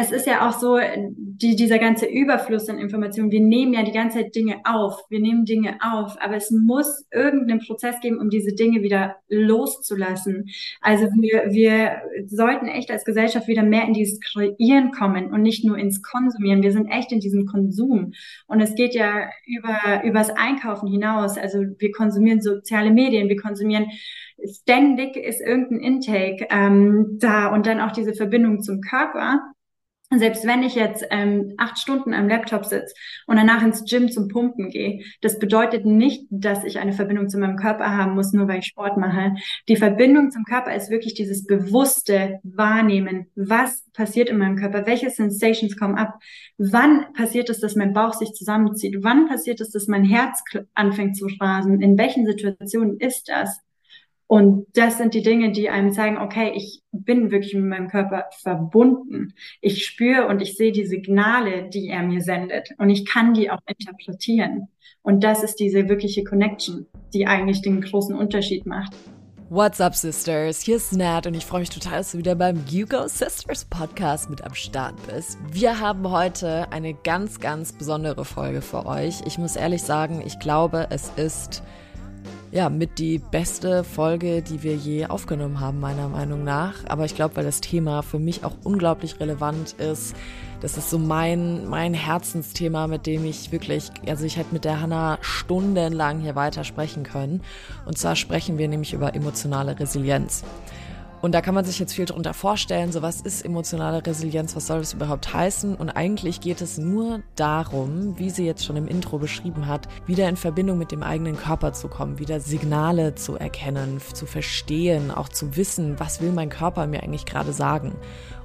es ist ja auch so, die, dieser ganze Überfluss an Informationen, wir nehmen ja die ganze Zeit Dinge auf, wir nehmen Dinge auf, aber es muss irgendeinen Prozess geben, um diese Dinge wieder loszulassen. Also wir, wir sollten echt als Gesellschaft wieder mehr in dieses Kreieren kommen und nicht nur ins Konsumieren. Wir sind echt in diesem Konsum. Und es geht ja über, übers Einkaufen hinaus. Also wir konsumieren soziale Medien, wir konsumieren ständig ist irgendein Intake ähm, da und dann auch diese Verbindung zum Körper. Selbst wenn ich jetzt ähm, acht Stunden am Laptop sitze und danach ins Gym zum Pumpen gehe, das bedeutet nicht, dass ich eine Verbindung zu meinem Körper haben muss, nur weil ich Sport mache. Die Verbindung zum Körper ist wirklich dieses bewusste Wahrnehmen. Was passiert in meinem Körper? Welche Sensations kommen ab? Wann passiert es, dass mein Bauch sich zusammenzieht? Wann passiert es, dass mein Herz anfängt zu rasen? In welchen Situationen ist das? Und das sind die Dinge, die einem zeigen, okay, ich bin wirklich mit meinem Körper verbunden. Ich spüre und ich sehe die Signale, die er mir sendet. Und ich kann die auch interpretieren. Und das ist diese wirkliche Connection, die eigentlich den großen Unterschied macht. What's up, Sisters? Hier ist Nat und ich freue mich total, dass du wieder beim Hugo Sisters Podcast mit am Start bist. Wir haben heute eine ganz, ganz besondere Folge für euch. Ich muss ehrlich sagen, ich glaube, es ist ja, mit die beste Folge, die wir je aufgenommen haben, meiner Meinung nach. Aber ich glaube, weil das Thema für mich auch unglaublich relevant ist. Das ist so mein, mein Herzensthema, mit dem ich wirklich, also ich hätte mit der Hanna stundenlang hier weiter sprechen können. Und zwar sprechen wir nämlich über emotionale Resilienz. Und da kann man sich jetzt viel darunter vorstellen, so was ist emotionale Resilienz, was soll das überhaupt heißen? Und eigentlich geht es nur darum, wie sie jetzt schon im Intro beschrieben hat, wieder in Verbindung mit dem eigenen Körper zu kommen, wieder Signale zu erkennen, zu verstehen, auch zu wissen, was will mein Körper mir eigentlich gerade sagen.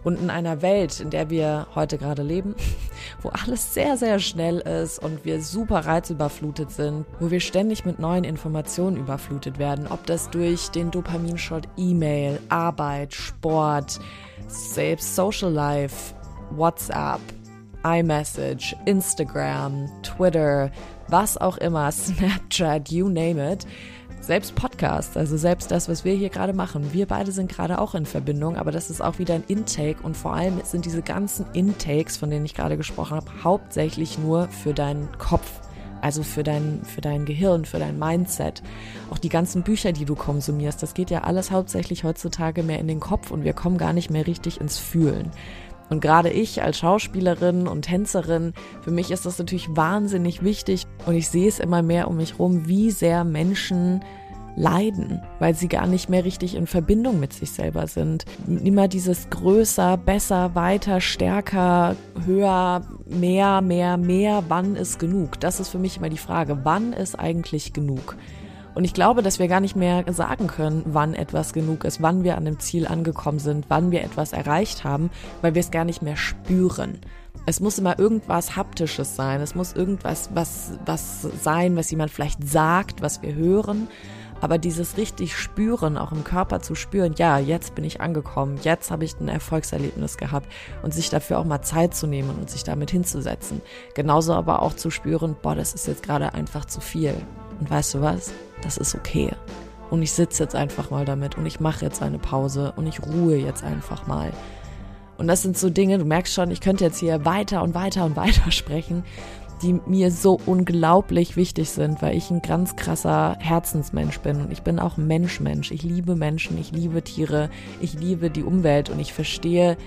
Und in einer Welt, in der wir heute gerade leben, wo alles sehr, sehr schnell ist und wir super reizüberflutet sind, wo wir ständig mit neuen Informationen überflutet werden, ob das durch den Dopaminshot E-Mail, Arbeit, Sport, selbst Social Life, WhatsApp, iMessage, Instagram, Twitter, was auch immer, Snapchat, you name it selbst Podcasts, also selbst das, was wir hier gerade machen, wir beide sind gerade auch in Verbindung, aber das ist auch wieder ein Intake und vor allem sind diese ganzen Intakes, von denen ich gerade gesprochen habe, hauptsächlich nur für deinen Kopf. Also für dein, für dein Gehirn, für dein Mindset. Auch die ganzen Bücher, die du konsumierst, das geht ja alles hauptsächlich heutzutage mehr in den Kopf und wir kommen gar nicht mehr richtig ins Fühlen. Und gerade ich als Schauspielerin und Tänzerin, für mich ist das natürlich wahnsinnig wichtig und ich sehe es immer mehr um mich rum, wie sehr Menschen leiden, weil sie gar nicht mehr richtig in Verbindung mit sich selber sind. Immer dieses größer, besser, weiter, stärker, höher, mehr, mehr, mehr, wann ist genug? Das ist für mich immer die Frage, wann ist eigentlich genug? Und ich glaube, dass wir gar nicht mehr sagen können, wann etwas genug ist, wann wir an dem Ziel angekommen sind, wann wir etwas erreicht haben, weil wir es gar nicht mehr spüren. Es muss immer irgendwas Haptisches sein. Es muss irgendwas was, was sein, was jemand vielleicht sagt, was wir hören. Aber dieses richtig Spüren, auch im Körper zu spüren, ja, jetzt bin ich angekommen, jetzt habe ich ein Erfolgserlebnis gehabt und sich dafür auch mal Zeit zu nehmen und sich damit hinzusetzen. Genauso aber auch zu spüren, boah, das ist jetzt gerade einfach zu viel. Und weißt du was? Das ist okay. Und ich sitze jetzt einfach mal damit und ich mache jetzt eine Pause und ich ruhe jetzt einfach mal. Und das sind so Dinge, du merkst schon, ich könnte jetzt hier weiter und weiter und weiter sprechen, die mir so unglaublich wichtig sind, weil ich ein ganz krasser Herzensmensch bin und ich bin auch Mensch-Mensch. Ich liebe Menschen, ich liebe Tiere, ich liebe die Umwelt und ich verstehe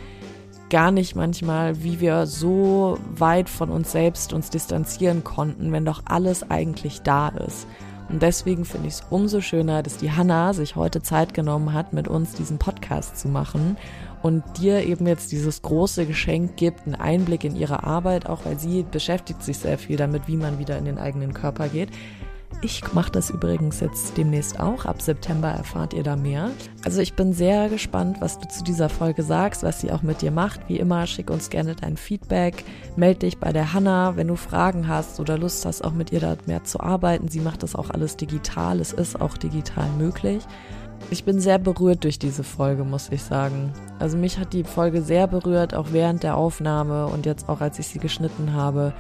gar nicht manchmal, wie wir so weit von uns selbst uns distanzieren konnten, wenn doch alles eigentlich da ist. Und deswegen finde ich es umso schöner, dass die Hanna sich heute Zeit genommen hat, mit uns diesen Podcast zu machen und dir eben jetzt dieses große Geschenk gibt, einen Einblick in ihre Arbeit, auch weil sie beschäftigt sich sehr viel damit, wie man wieder in den eigenen Körper geht. Ich mache das übrigens jetzt demnächst auch. Ab September erfahrt ihr da mehr. Also ich bin sehr gespannt, was du zu dieser Folge sagst, was sie auch mit dir macht. Wie immer, schick uns gerne dein Feedback. Meld dich bei der Hanna, wenn du Fragen hast oder Lust hast, auch mit ihr da mehr zu arbeiten. Sie macht das auch alles digital. Es ist auch digital möglich. Ich bin sehr berührt durch diese Folge, muss ich sagen. Also mich hat die Folge sehr berührt, auch während der Aufnahme und jetzt auch als ich sie geschnitten habe.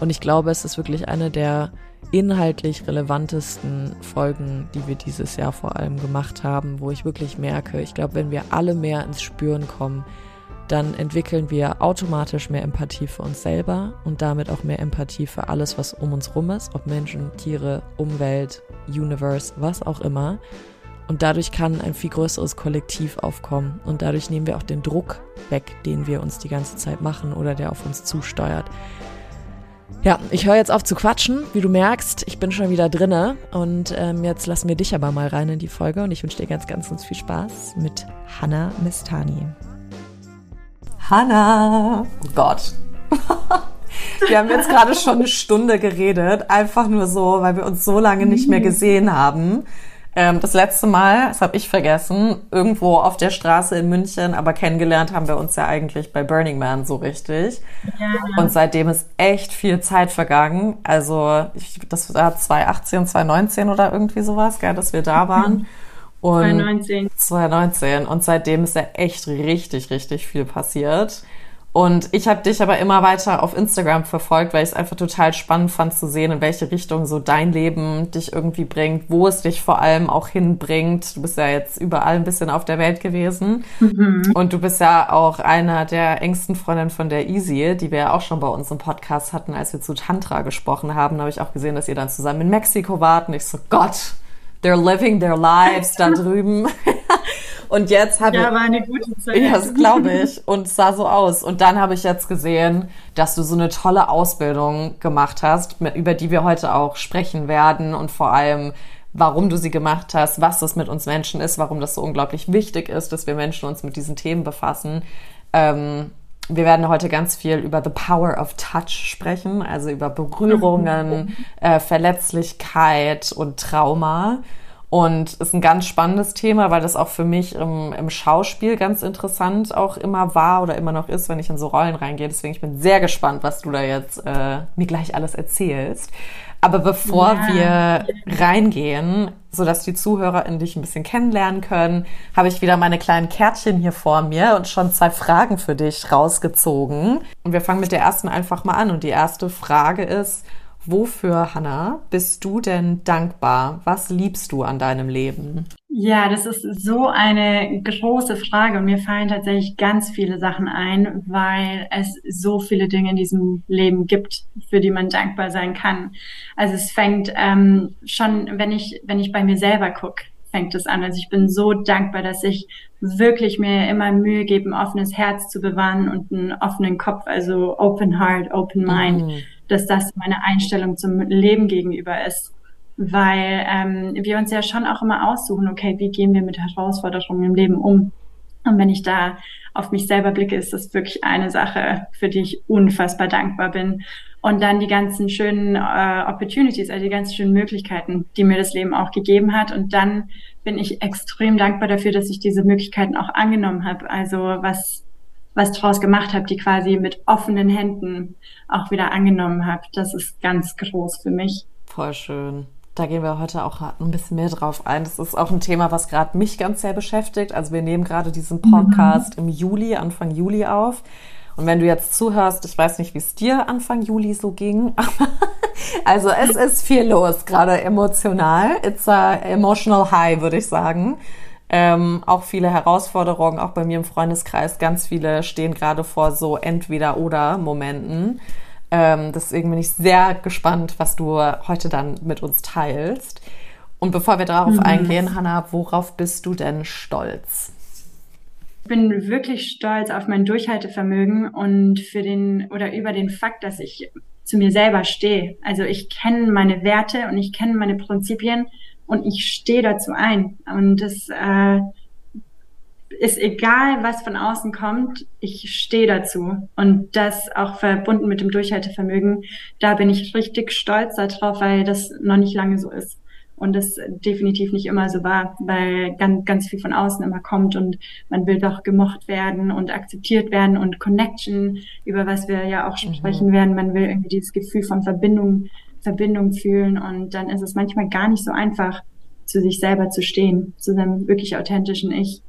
Und ich glaube, es ist wirklich eine der inhaltlich relevantesten Folgen, die wir dieses Jahr vor allem gemacht haben, wo ich wirklich merke, ich glaube, wenn wir alle mehr ins Spüren kommen, dann entwickeln wir automatisch mehr Empathie für uns selber und damit auch mehr Empathie für alles, was um uns rum ist, ob Menschen, Tiere, Umwelt, Universe, was auch immer. Und dadurch kann ein viel größeres Kollektiv aufkommen und dadurch nehmen wir auch den Druck weg, den wir uns die ganze Zeit machen oder der auf uns zusteuert. Ja, ich höre jetzt auf zu quatschen. Wie du merkst, ich bin schon wieder drinne. Und ähm, jetzt lassen wir dich aber mal rein in die Folge. Und ich wünsche dir ganz, ganz, ganz viel Spaß mit Hannah Mistani. Hannah! Oh Gott. Wir haben jetzt gerade schon eine Stunde geredet, einfach nur so, weil wir uns so lange nicht mehr gesehen haben. Ähm, das letzte Mal, das habe ich vergessen, irgendwo auf der Straße in München, aber kennengelernt haben wir uns ja eigentlich bei Burning Man so richtig. Ja. Und seitdem ist echt viel Zeit vergangen. Also ich, das war 2018, 2019 oder irgendwie sowas, gell, dass wir da waren. Mhm. Und 2019. 2019. Und seitdem ist ja echt richtig, richtig viel passiert. Und ich habe dich aber immer weiter auf Instagram verfolgt, weil ich es einfach total spannend fand zu sehen, in welche Richtung so dein Leben dich irgendwie bringt, wo es dich vor allem auch hinbringt. Du bist ja jetzt überall ein bisschen auf der Welt gewesen. Mhm. Und du bist ja auch einer der engsten Freundinnen von der Easy, die wir ja auch schon bei uns im Podcast hatten, als wir zu Tantra gesprochen haben. Da habe ich auch gesehen, dass ihr dann zusammen in Mexiko wart. Und ich so, Gott, they're living their lives da drüben. Und jetzt habe ich. Ja, war eine gute Zeit. Ja, das glaube ich. Und es sah so aus. Und dann habe ich jetzt gesehen, dass du so eine tolle Ausbildung gemacht hast, über die wir heute auch sprechen werden und vor allem, warum du sie gemacht hast, was das mit uns Menschen ist, warum das so unglaublich wichtig ist, dass wir Menschen uns mit diesen Themen befassen. Ähm, wir werden heute ganz viel über the power of touch sprechen, also über Berührungen, äh, Verletzlichkeit und Trauma. Und ist ein ganz spannendes Thema, weil das auch für mich im, im Schauspiel ganz interessant auch immer war oder immer noch ist, wenn ich in so Rollen reingehe. Deswegen ich bin sehr gespannt, was du da jetzt äh, mir gleich alles erzählst. Aber bevor ja. wir reingehen, so dass die Zuhörer in dich ein bisschen kennenlernen können, habe ich wieder meine kleinen Kärtchen hier vor mir und schon zwei Fragen für dich rausgezogen. Und wir fangen mit der ersten einfach mal an. Und die erste Frage ist, Wofür, Hannah, bist du denn dankbar? Was liebst du an deinem Leben? Ja, das ist so eine große Frage und mir fallen tatsächlich ganz viele Sachen ein, weil es so viele Dinge in diesem Leben gibt, für die man dankbar sein kann. Also es fängt ähm, schon, wenn ich wenn ich bei mir selber gucke, fängt es an. Also ich bin so dankbar, dass ich wirklich mir immer Mühe gebe, ein offenes Herz zu bewahren und einen offenen Kopf, also Open Heart, Open Mind. Mhm dass das meine Einstellung zum Leben gegenüber ist. Weil ähm, wir uns ja schon auch immer aussuchen, okay, wie gehen wir mit Herausforderungen im Leben um? Und wenn ich da auf mich selber blicke, ist das wirklich eine Sache, für die ich unfassbar dankbar bin. Und dann die ganzen schönen äh, Opportunities, also die ganzen schönen Möglichkeiten, die mir das Leben auch gegeben hat. Und dann bin ich extrem dankbar dafür, dass ich diese Möglichkeiten auch angenommen habe. Also was was draus gemacht habe, die quasi mit offenen Händen auch wieder angenommen habe. Das ist ganz groß für mich. Voll schön. Da gehen wir heute auch ein bisschen mehr drauf ein. Das ist auch ein Thema, was gerade mich ganz sehr beschäftigt. Also wir nehmen gerade diesen Podcast mhm. im Juli, Anfang Juli auf. Und wenn du jetzt zuhörst, ich weiß nicht, wie es dir Anfang Juli so ging, also es ist viel los, gerade emotional. It's a emotional high, würde ich sagen. Ähm, auch viele Herausforderungen, auch bei mir im Freundeskreis. Ganz viele stehen gerade vor so Entweder-Oder-Momenten. Ähm, deswegen bin ich sehr gespannt, was du heute dann mit uns teilst. Und bevor wir darauf mhm. eingehen, Hanna, worauf bist du denn stolz? Ich bin wirklich stolz auf mein Durchhaltevermögen und für den oder über den Fakt, dass ich zu mir selber stehe. Also ich kenne meine Werte und ich kenne meine Prinzipien und ich stehe dazu ein. Und es äh, ist egal, was von außen kommt, ich stehe dazu. Und das auch verbunden mit dem Durchhaltevermögen, da bin ich richtig stolz darauf, weil das noch nicht lange so ist. Und das definitiv nicht immer so war, weil ganz, ganz viel von außen immer kommt und man will doch gemocht werden und akzeptiert werden und Connection, über was wir ja auch mhm. sprechen werden. Man will irgendwie dieses Gefühl von Verbindung Verbindung fühlen und dann ist es manchmal gar nicht so einfach, zu sich selber zu stehen, zu seinem wirklich authentischen Ich.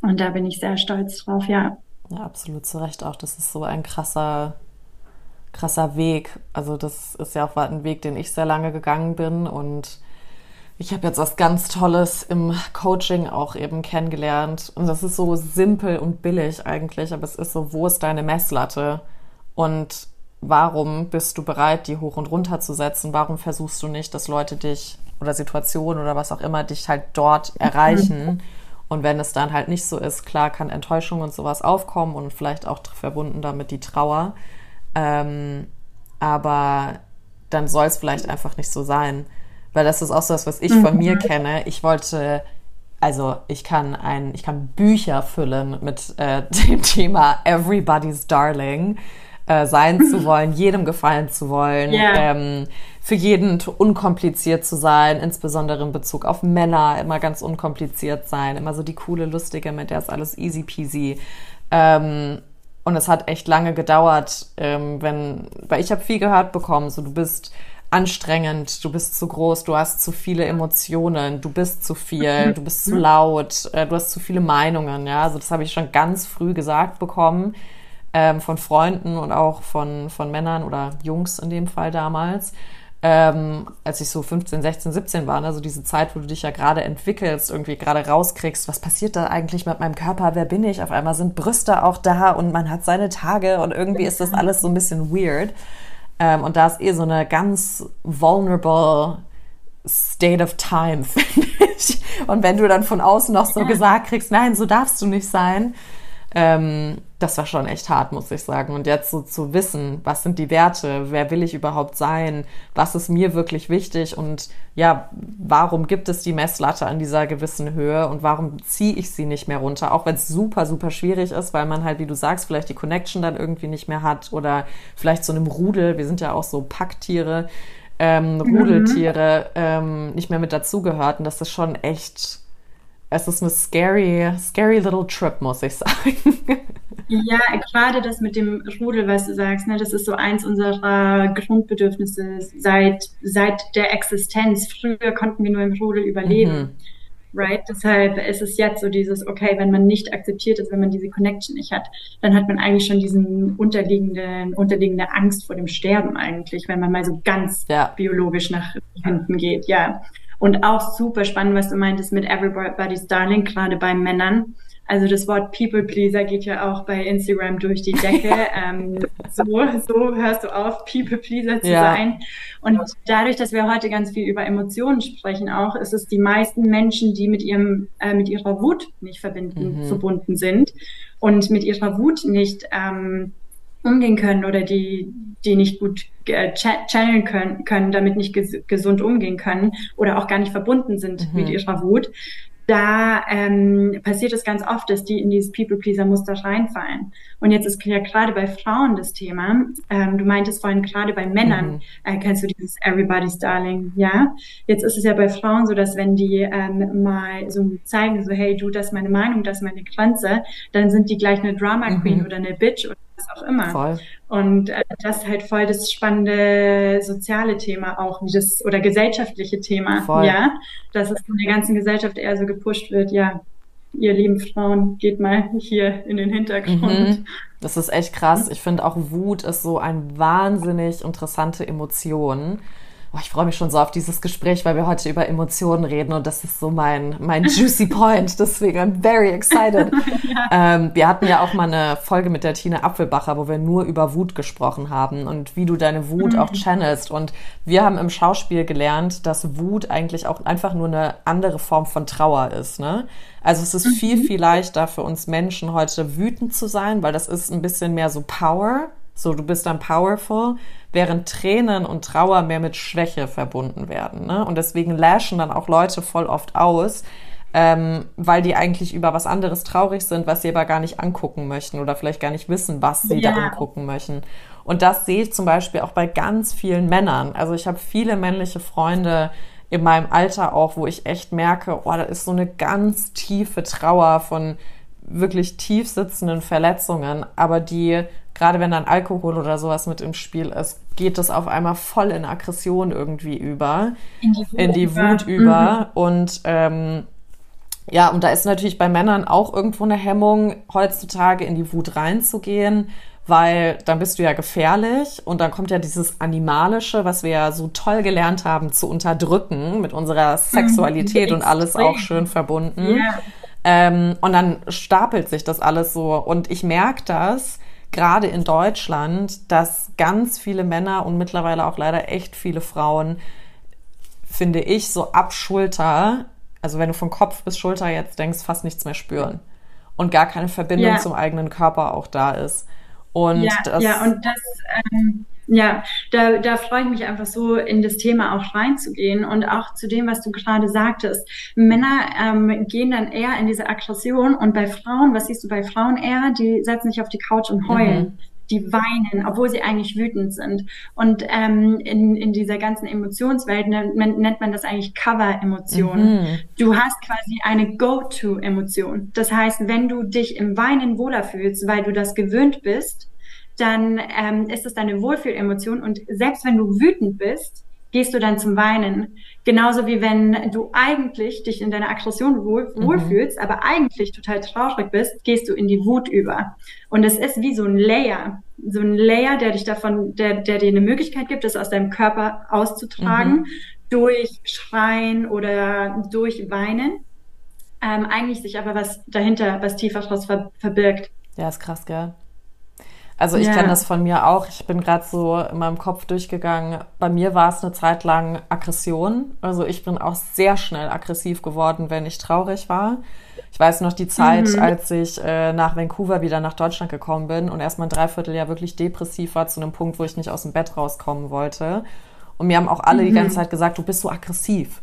Und da bin ich sehr stolz drauf, ja. Ja, absolut zu Recht auch. Das ist so ein krasser, krasser Weg. Also das ist ja auch ein Weg, den ich sehr lange gegangen bin und Ich habe jetzt was ganz Tolles im Coaching auch eben kennengelernt. Und das ist so simpel und billig eigentlich, aber es ist so, wo ist deine Messlatte? Und warum bist du bereit, die hoch und runter zu setzen? Warum versuchst du nicht, dass Leute dich oder Situationen oder was auch immer dich halt dort erreichen? Und wenn es dann halt nicht so ist, klar kann Enttäuschung und sowas aufkommen und vielleicht auch verbunden damit die Trauer. Ähm, aber dann soll es vielleicht einfach nicht so sein. Weil das ist auch so das, was ich von mir mhm. kenne. Ich wollte, also ich kann ein, ich kann Bücher füllen mit äh, dem Thema Everybody's Darling. Äh, sein zu wollen, jedem gefallen zu wollen, yeah. ähm, für jeden unkompliziert zu sein, insbesondere in Bezug auf Männer, immer ganz unkompliziert sein, immer so die coole, lustige, mit der ist alles easy peasy. Ähm, und es hat echt lange gedauert, ähm, wenn, weil ich habe viel gehört bekommen, so du bist anstrengend, du bist zu groß, du hast zu viele Emotionen, du bist zu viel, du bist zu laut, äh, du hast zu viele Meinungen, ja. Also das habe ich schon ganz früh gesagt bekommen ähm, von Freunden und auch von, von Männern oder Jungs in dem Fall damals. Ähm, als ich so 15, 16, 17 war, also diese Zeit, wo du dich ja gerade entwickelst, irgendwie gerade rauskriegst, was passiert da eigentlich mit meinem Körper, wer bin ich? Auf einmal sind Brüste auch da und man hat seine Tage und irgendwie ist das alles so ein bisschen weird. Ähm, und da ist eh so eine ganz vulnerable State of Time, finde ich. Und wenn du dann von außen noch so ja. gesagt kriegst, nein, so darfst du nicht sein, ähm, das war schon echt hart, muss ich sagen. Und jetzt so zu wissen, was sind die Werte, wer will ich überhaupt sein, was ist mir wirklich wichtig und ja, warum gibt es die Messlatte an dieser gewissen Höhe und warum ziehe ich sie nicht mehr runter, auch wenn es super, super schwierig ist, weil man halt, wie du sagst, vielleicht die Connection dann irgendwie nicht mehr hat oder vielleicht so einem Rudel, wir sind ja auch so Packtiere, ähm, mhm. Rudeltiere, ähm, nicht mehr mit dazugehört und das ist schon echt es ist eine scary, scary little trip, muss ich sagen. Ja, gerade das mit dem Rudel, was du sagst, ne, das ist so eins unserer Grundbedürfnisse seit, seit der Existenz. Früher konnten wir nur im Rudel überleben. Mhm. Right? Deshalb ist es jetzt so dieses, okay, wenn man nicht akzeptiert ist, wenn man diese Connection nicht hat, dann hat man eigentlich schon diesen unterliegenden, unterliegende Angst vor dem Sterben eigentlich, wenn man mal so ganz ja. biologisch nach hinten geht, ja. Und auch super spannend, was du meintest mit Everybody's Darling, gerade bei Männern. Also das Wort People Pleaser geht ja auch bei Instagram durch die Decke. ähm, so, so hörst du auf, People Pleaser zu ja. sein. Und dadurch, dass wir heute ganz viel über Emotionen sprechen, auch ist es die meisten Menschen, die mit ihrem äh, mit ihrer Wut nicht verbinden, mhm. verbunden sind und mit ihrer Wut nicht ähm, umgehen können oder die, die nicht gut äh, channeln können, können, damit nicht ges gesund umgehen können oder auch gar nicht verbunden sind mhm. mit ihrer Wut, da ähm, passiert es ganz oft, dass die in dieses People-Pleaser-Muster reinfallen. Und jetzt ist ja gerade bei Frauen das Thema. Ähm, du meintest vorhin gerade bei Männern, mhm. äh, kennst du dieses Everybody's Darling, ja? Jetzt ist es ja bei Frauen so, dass wenn die ähm, mal so zeigen, so hey, du, das ist meine Meinung, das ist meine Grenze, dann sind die gleich eine Drama Queen mhm. oder eine Bitch oder was auch immer. Voll. Und äh, das ist halt voll das spannende soziale Thema auch, wie das, oder gesellschaftliche Thema, voll. ja, dass es von der ganzen Gesellschaft eher so gepusht wird, ja, ihr lieben Frauen, geht mal hier in den Hintergrund. Mhm. Das ist echt krass. Ich finde auch Wut ist so eine wahnsinnig interessante Emotion. Oh, ich freue mich schon so auf dieses Gespräch, weil wir heute über Emotionen reden und das ist so mein, mein juicy point. Deswegen I'm very excited. ja. ähm, wir hatten ja auch mal eine Folge mit der Tine Apfelbacher, wo wir nur über Wut gesprochen haben und wie du deine Wut mhm. auch channelst. Und wir haben im Schauspiel gelernt, dass Wut eigentlich auch einfach nur eine andere Form von Trauer ist. Ne? Also es ist mhm. viel, viel leichter für uns Menschen heute wütend zu sein, weil das ist ein bisschen mehr so Power. So, du bist dann powerful während Tränen und Trauer mehr mit Schwäche verbunden werden. Ne? Und deswegen lashen dann auch Leute voll oft aus, ähm, weil die eigentlich über was anderes traurig sind, was sie aber gar nicht angucken möchten oder vielleicht gar nicht wissen, was sie ja. da angucken möchten. Und das sehe ich zum Beispiel auch bei ganz vielen Männern. Also ich habe viele männliche Freunde in meinem Alter auch, wo ich echt merke, oh, da ist so eine ganz tiefe Trauer von wirklich tief sitzenden Verletzungen, aber die gerade wenn dann Alkohol oder sowas mit im Spiel ist, geht das auf einmal voll in Aggression irgendwie über, in die Wut, in die Wut über. Mhm. Und ähm, ja, und da ist natürlich bei Männern auch irgendwo eine Hemmung, heutzutage in die Wut reinzugehen, weil dann bist du ja gefährlich und dann kommt ja dieses Animalische, was wir ja so toll gelernt haben zu unterdrücken mit unserer mhm. Sexualität mhm, und alles auch schön verbunden. Yeah. Ähm, und dann stapelt sich das alles so und ich merke das gerade in Deutschland, dass ganz viele Männer und mittlerweile auch leider echt viele Frauen, finde ich, so ab Schulter, also wenn du von Kopf bis Schulter jetzt denkst, fast nichts mehr spüren und gar keine Verbindung ja. zum eigenen Körper auch da ist. Und ja, das, ja, und das, ähm, ja, da, da freue ich mich einfach so, in das Thema auch reinzugehen und auch zu dem, was du gerade sagtest. Männer ähm, gehen dann eher in diese Aggression und bei Frauen, was siehst du bei Frauen eher? Die setzen sich auf die Couch und heulen. Mhm die weinen, obwohl sie eigentlich wütend sind. Und ähm, in, in dieser ganzen Emotionswelt nennt man, nennt man das eigentlich Cover-Emotion. Mhm. Du hast quasi eine Go-To-Emotion. Das heißt, wenn du dich im Weinen wohler fühlst, weil du das gewöhnt bist, dann ähm, ist es deine Wohlfühlemotion. Und selbst wenn du wütend bist, gehst du dann zum Weinen. Genauso wie wenn du eigentlich dich in deiner Aggression wohl, mhm. wohlfühlst, aber eigentlich total traurig bist, gehst du in die Wut über. Und es ist wie so ein Layer, so ein Layer, der dich davon, der, der dir eine Möglichkeit gibt, das aus deinem Körper auszutragen, mhm. durch Schreien oder durch Weinen. Ähm, eigentlich sich aber was dahinter, was tiefer draus ver verbirgt. Ja, ist krass, gell? Also ich ja. kenne das von mir auch. Ich bin gerade so in meinem Kopf durchgegangen. Bei mir war es eine Zeit lang Aggression. Also ich bin auch sehr schnell aggressiv geworden, wenn ich traurig war. Ich weiß noch die Zeit, mhm. als ich äh, nach Vancouver wieder nach Deutschland gekommen bin und erstmal ein Dreivierteljahr wirklich depressiv war, zu einem Punkt, wo ich nicht aus dem Bett rauskommen wollte. Und mir haben auch alle mhm. die ganze Zeit gesagt, du bist so aggressiv.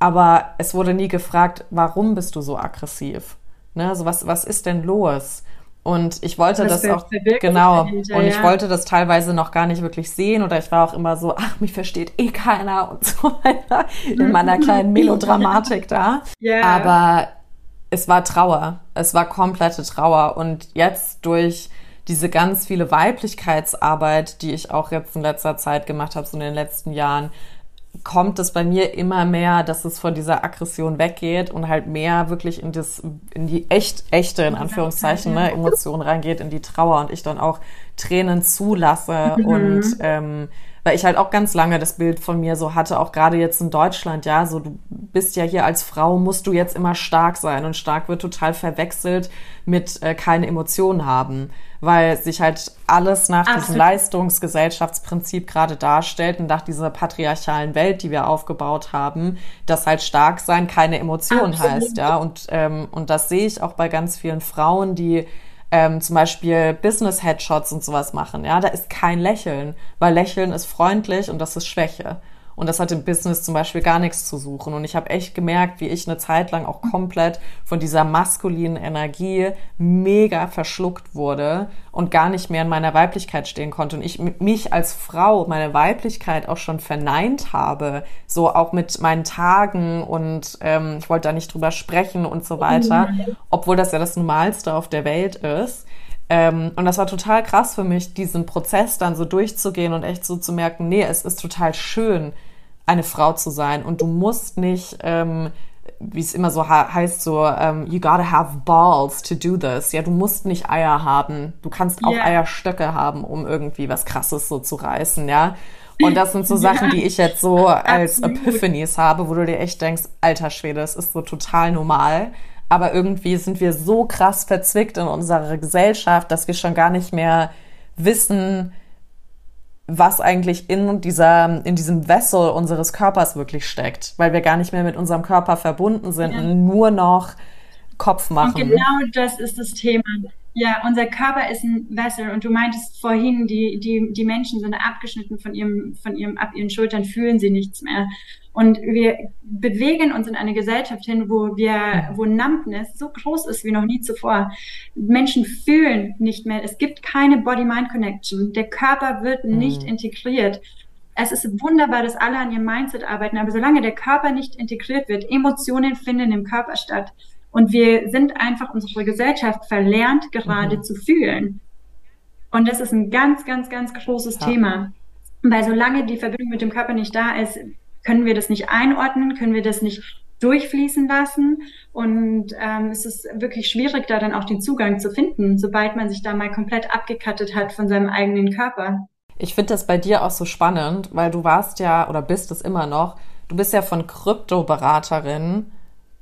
Aber es wurde nie gefragt, warum bist du so aggressiv? Ne? Also was, was ist denn los? Und ich wollte das, das auch, genau, dahinter, und ich wollte das teilweise noch gar nicht wirklich sehen oder ich war auch immer so, ach, mich versteht eh keiner und so weiter in meiner kleinen Melodramatik da. Ja. Aber es war Trauer. Es war komplette Trauer. Und jetzt durch diese ganz viele Weiblichkeitsarbeit, die ich auch jetzt in letzter Zeit gemacht habe, so in den letzten Jahren, kommt es bei mir immer mehr, dass es von dieser Aggression weggeht und halt mehr wirklich in das, in die echt, echte, in Anführungszeichen, ne, Emotionen reingeht, in die Trauer und ich dann auch Tränen zulasse mhm. und ähm, weil ich halt auch ganz lange das Bild von mir so hatte, auch gerade jetzt in Deutschland, ja, so du bist ja hier als Frau, musst du jetzt immer stark sein und stark wird total verwechselt mit äh, keine Emotionen haben, weil sich halt alles nach Absolut. diesem Leistungsgesellschaftsprinzip gerade darstellt und nach dieser patriarchalen Welt, die wir aufgebaut haben, dass halt stark sein keine Emotion Absolut. heißt, ja, und ähm, und das sehe ich auch bei ganz vielen Frauen, die ähm, zum Beispiel Business-Headshots und sowas machen, ja, da ist kein Lächeln, weil Lächeln ist freundlich und das ist Schwäche. Und das hat im Business zum Beispiel gar nichts zu suchen. Und ich habe echt gemerkt, wie ich eine Zeit lang auch komplett von dieser maskulinen Energie mega verschluckt wurde und gar nicht mehr in meiner Weiblichkeit stehen konnte. Und ich mich als Frau, meine Weiblichkeit auch schon verneint habe, so auch mit meinen Tagen und ähm, ich wollte da nicht drüber sprechen und so weiter, obwohl das ja das Normalste auf der Welt ist. Ähm, und das war total krass für mich, diesen Prozess dann so durchzugehen und echt so zu merken, nee, es ist total schön, eine Frau zu sein. Und du musst nicht, ähm, wie es immer so heißt, so, ähm, you gotta have balls to do this. Ja, du musst nicht Eier haben. Du kannst auch yeah. Eierstöcke haben, um irgendwie was Krasses so zu reißen, ja. Und das sind so Sachen, die ich jetzt so als Epiphanies habe, wo du dir echt denkst, alter Schwede, das ist so total normal aber irgendwie sind wir so krass verzwickt in unserer Gesellschaft, dass wir schon gar nicht mehr wissen, was eigentlich in dieser, in diesem Vessel unseres Körpers wirklich steckt, weil wir gar nicht mehr mit unserem Körper verbunden sind ja. und nur noch Kopf machen. Und genau das ist das Thema. Ja, unser Körper ist ein Vessel und du meintest vorhin, die, die, die Menschen sind abgeschnitten von ihrem, von ihrem, ab ihren Schultern fühlen sie nichts mehr. Und wir bewegen uns in eine Gesellschaft hin, wo wir, wo Numbness so groß ist wie noch nie zuvor. Menschen fühlen nicht mehr. Es gibt keine Body-Mind-Connection. Der Körper wird mhm. nicht integriert. Es ist wunderbar, dass alle an ihrem Mindset arbeiten, aber solange der Körper nicht integriert wird, Emotionen finden im Körper statt. Und wir sind einfach unsere Gesellschaft verlernt, gerade mhm. zu fühlen. Und das ist ein ganz, ganz, ganz großes ja. Thema. Weil solange die Verbindung mit dem Körper nicht da ist, können wir das nicht einordnen, können wir das nicht durchfließen lassen. Und ähm, es ist wirklich schwierig, da dann auch den Zugang zu finden, sobald man sich da mal komplett abgekattet hat von seinem eigenen Körper. Ich finde das bei dir auch so spannend, weil du warst ja oder bist es immer noch, du bist ja von Kryptoberaterin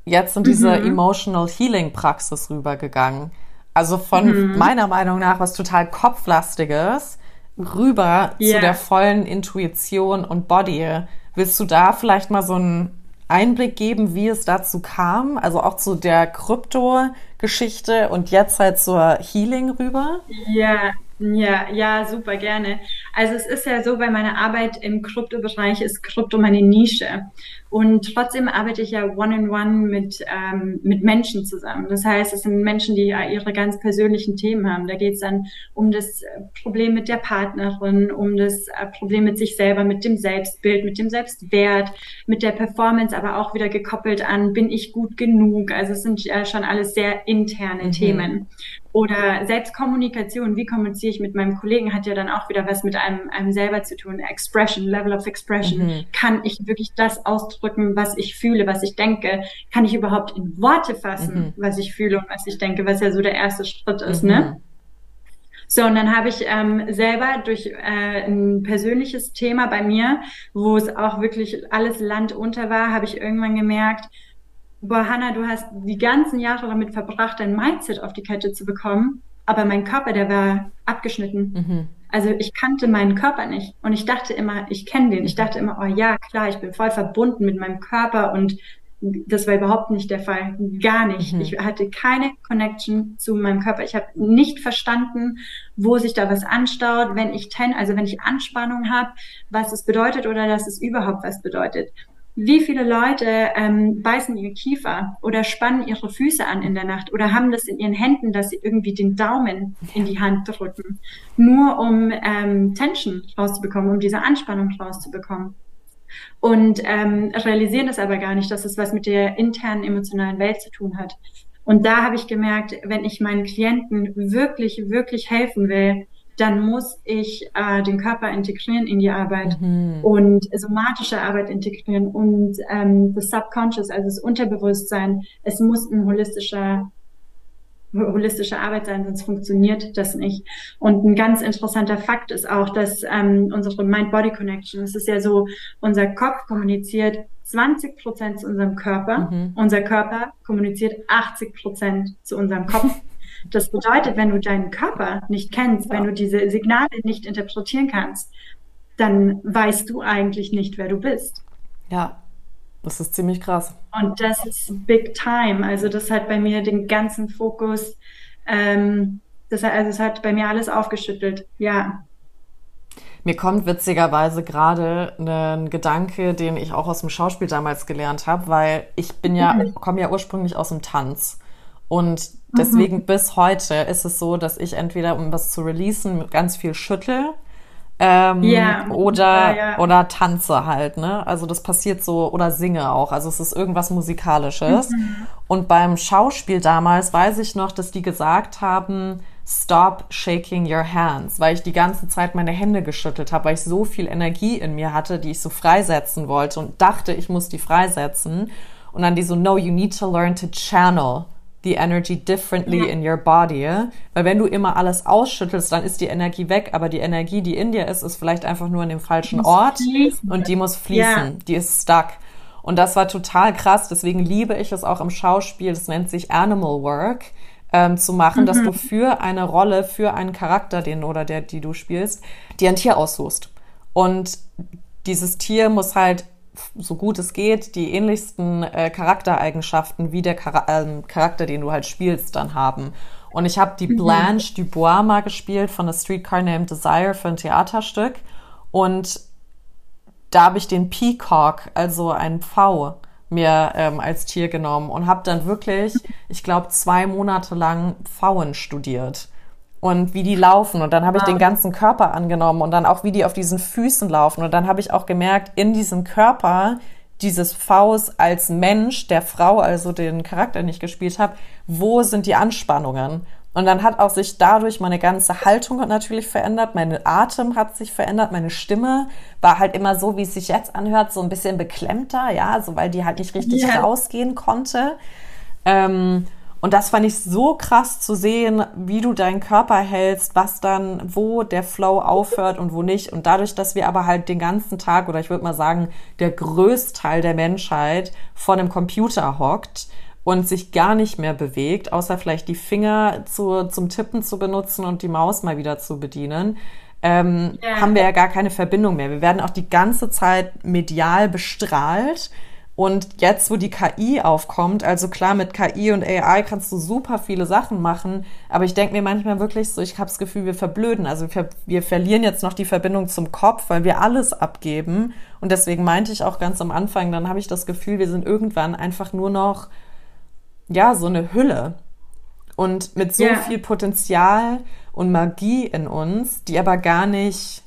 jetzt in diese mhm. Emotional Healing Praxis rübergegangen. Also von mhm. meiner Meinung nach was total kopflastiges rüber yeah. zu der vollen Intuition und Body. Willst du da vielleicht mal so einen Einblick geben, wie es dazu kam? Also auch zu der Krypto-Geschichte und jetzt halt zur Healing rüber? Ja, ja, ja, super gerne. Also es ist ja so, bei meiner Arbeit im Kryptobereich ist Krypto meine Nische. Und trotzdem arbeite ich ja one-on-one -on -one mit, ähm, mit Menschen zusammen. Das heißt, es sind Menschen, die ihre ganz persönlichen Themen haben. Da geht es dann um das Problem mit der Partnerin, um das äh, Problem mit sich selber, mit dem Selbstbild, mit dem Selbstwert, mit der Performance, aber auch wieder gekoppelt an, bin ich gut genug? Also es sind ja schon alles sehr interne mhm. Themen. Oder Selbstkommunikation, wie kommuniziere ich mit meinem Kollegen, hat ja dann auch wieder was mit einem, einem selber zu tun. Expression, Level of Expression. Mhm. Kann ich wirklich das ausdrücken, was ich fühle, was ich denke? Kann ich überhaupt in Worte fassen, mhm. was ich fühle und was ich denke, was ja so der erste Schritt ist, ne? mhm. ne? So, und dann habe ich ähm, selber durch äh, ein persönliches Thema bei mir, wo es auch wirklich alles Land unter war, habe ich irgendwann gemerkt, boah, Hannah, du hast die ganzen Jahre damit verbracht, dein Mindset auf die Kette zu bekommen, aber mein Körper, der war abgeschnitten. Mhm. Also ich kannte meinen Körper nicht und ich dachte immer, ich kenne den. Ich dachte immer, oh ja, klar, ich bin voll verbunden mit meinem Körper und das war überhaupt nicht der Fall, gar nicht. Mhm. Ich hatte keine Connection zu meinem Körper. Ich habe nicht verstanden, wo sich da was anstaut, wenn ich ten, also wenn ich Anspannung habe, was es bedeutet oder dass es überhaupt was bedeutet. Wie viele Leute ähm, beißen ihre Kiefer oder spannen ihre Füße an in der Nacht oder haben das in ihren Händen, dass sie irgendwie den Daumen in die Hand drücken, nur um ähm, Tension rauszubekommen, um diese Anspannung rauszubekommen. Und ähm, realisieren das aber gar nicht, dass es was mit der internen emotionalen Welt zu tun hat. Und da habe ich gemerkt, wenn ich meinen Klienten wirklich, wirklich helfen will, dann muss ich äh, den Körper integrieren in die Arbeit mhm. und somatische Arbeit integrieren und ähm, das Subconscious, also das Unterbewusstsein. Es muss ein holistischer holistische Arbeit sein, sonst funktioniert das nicht. Und ein ganz interessanter Fakt ist auch, dass ähm, unsere Mind-Body-Connection, es ist ja so, unser Kopf kommuniziert 20 Prozent zu unserem Körper, mhm. unser Körper kommuniziert 80 Prozent zu unserem Kopf. Das bedeutet, wenn du deinen Körper nicht kennst, wenn du diese Signale nicht interpretieren kannst, dann weißt du eigentlich nicht, wer du bist. Ja, das ist ziemlich krass. Und das ist big time. Also das hat bei mir den ganzen Fokus, ähm, das, also es hat bei mir alles aufgeschüttelt. Ja. Mir kommt witzigerweise gerade ein Gedanke, den ich auch aus dem Schauspiel damals gelernt habe, weil ich bin ja, mhm. komme ja ursprünglich aus dem Tanz. Und deswegen mhm. bis heute ist es so, dass ich entweder, um was zu releasen, ganz viel schüttel ähm, yeah. oder, ja, ja. oder tanze halt, ne? Also das passiert so, oder singe auch. Also es ist irgendwas Musikalisches. Mhm. Und beim Schauspiel damals weiß ich noch, dass die gesagt haben, stop shaking your hands, weil ich die ganze Zeit meine Hände geschüttelt habe, weil ich so viel Energie in mir hatte, die ich so freisetzen wollte und dachte, ich muss die freisetzen. Und dann die so, no, you need to learn to channel the energy differently ja. in your body. Weil wenn du immer alles ausschüttelst, dann ist die Energie weg, aber die Energie, die in dir ist, ist vielleicht einfach nur an dem falschen Ort fließen. und die muss fließen, ja. die ist stuck. Und das war total krass, deswegen liebe ich es auch im Schauspiel, das nennt sich Animal Work, ähm, zu machen, mhm. dass du für eine Rolle, für einen Charakter, den oder der, die du spielst, dir ein Tier aussuchst. Und dieses Tier muss halt so gut es geht, die ähnlichsten äh, Charaktereigenschaften wie der Char ähm, Charakter, den du halt spielst, dann haben. Und ich habe die mhm. Blanche Dubois mal gespielt von A Streetcar Named Desire für ein Theaterstück. Und da habe ich den Peacock, also ein Pfau, mir ähm, als Tier genommen und habe dann wirklich, ich glaube, zwei Monate lang Pfauen studiert und wie die laufen. Und dann habe ich den ganzen Körper angenommen und dann auch, wie die auf diesen Füßen laufen. Und dann habe ich auch gemerkt, in diesem Körper dieses Faust als Mensch, der Frau, also den Charakter, den ich gespielt habe, wo sind die Anspannungen? Und dann hat auch sich dadurch meine ganze Haltung natürlich verändert, meine Atem hat sich verändert, meine Stimme war halt immer so, wie es sich jetzt anhört, so ein bisschen beklemmter, ja, so weil die halt nicht richtig yeah. rausgehen konnte. Ähm, und das fand ich so krass zu sehen, wie du deinen Körper hältst, was dann, wo der Flow aufhört und wo nicht. Und dadurch, dass wir aber halt den ganzen Tag oder ich würde mal sagen, der Größteil der Menschheit vor einem Computer hockt und sich gar nicht mehr bewegt, außer vielleicht die Finger zu, zum Tippen zu benutzen und die Maus mal wieder zu bedienen, ähm, ja. haben wir ja gar keine Verbindung mehr. Wir werden auch die ganze Zeit medial bestrahlt und jetzt, wo die KI aufkommt, also klar, mit KI und AI kannst du super viele Sachen machen, aber ich denke mir manchmal wirklich so, ich habe das Gefühl, wir verblöden. Also wir, wir verlieren jetzt noch die Verbindung zum Kopf, weil wir alles abgeben. Und deswegen meinte ich auch ganz am Anfang, dann habe ich das Gefühl, wir sind irgendwann einfach nur noch, ja, so eine Hülle. Und mit so yeah. viel Potenzial und Magie in uns, die aber gar nicht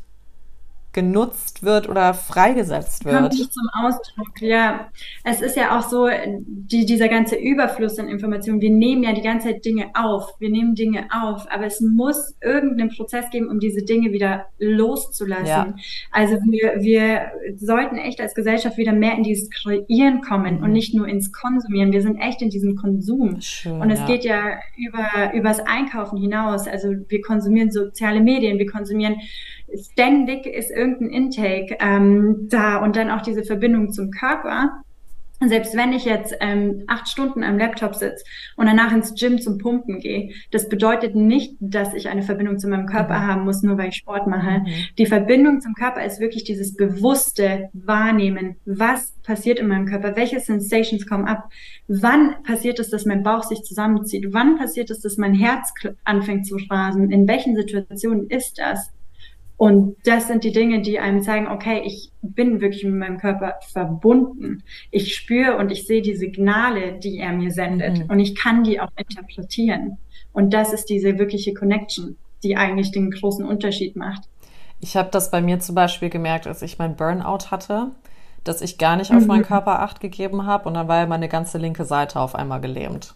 genutzt wird oder freigesetzt wird. Kommt nicht zum Ausdruck, ja. Es ist ja auch so, die, dieser ganze Überfluss an Informationen, wir nehmen ja die ganze Zeit Dinge auf, wir nehmen Dinge auf, aber es muss irgendeinen Prozess geben, um diese Dinge wieder loszulassen. Ja. Also wir, wir sollten echt als Gesellschaft wieder mehr in dieses Kreieren kommen mhm. und nicht nur ins Konsumieren. Wir sind echt in diesem Konsum. Schön, und es ja. geht ja über, übers Einkaufen hinaus. Also wir konsumieren soziale Medien, wir konsumieren ständig ist irgendein Intake ähm, da und dann auch diese Verbindung zum Körper. Selbst wenn ich jetzt ähm, acht Stunden am Laptop sitze und danach ins Gym zum Pumpen gehe, das bedeutet nicht, dass ich eine Verbindung zu meinem Körper mhm. haben muss, nur weil ich Sport mache. Mhm. Die Verbindung zum Körper ist wirklich dieses bewusste Wahrnehmen. Was passiert in meinem Körper? Welche Sensations kommen ab? Wann passiert es, dass mein Bauch sich zusammenzieht? Wann passiert es, dass mein Herz anfängt zu rasen? In welchen Situationen ist das? Und das sind die Dinge, die einem zeigen, okay, ich bin wirklich mit meinem Körper verbunden. Ich spüre und ich sehe die Signale, die er mir sendet. Mhm. Und ich kann die auch interpretieren. Und das ist diese wirkliche Connection, die eigentlich den großen Unterschied macht. Ich habe das bei mir zum Beispiel gemerkt, als ich mein Burnout hatte, dass ich gar nicht auf mhm. meinen Körper acht gegeben habe und dann war ja meine ganze linke Seite auf einmal gelähmt.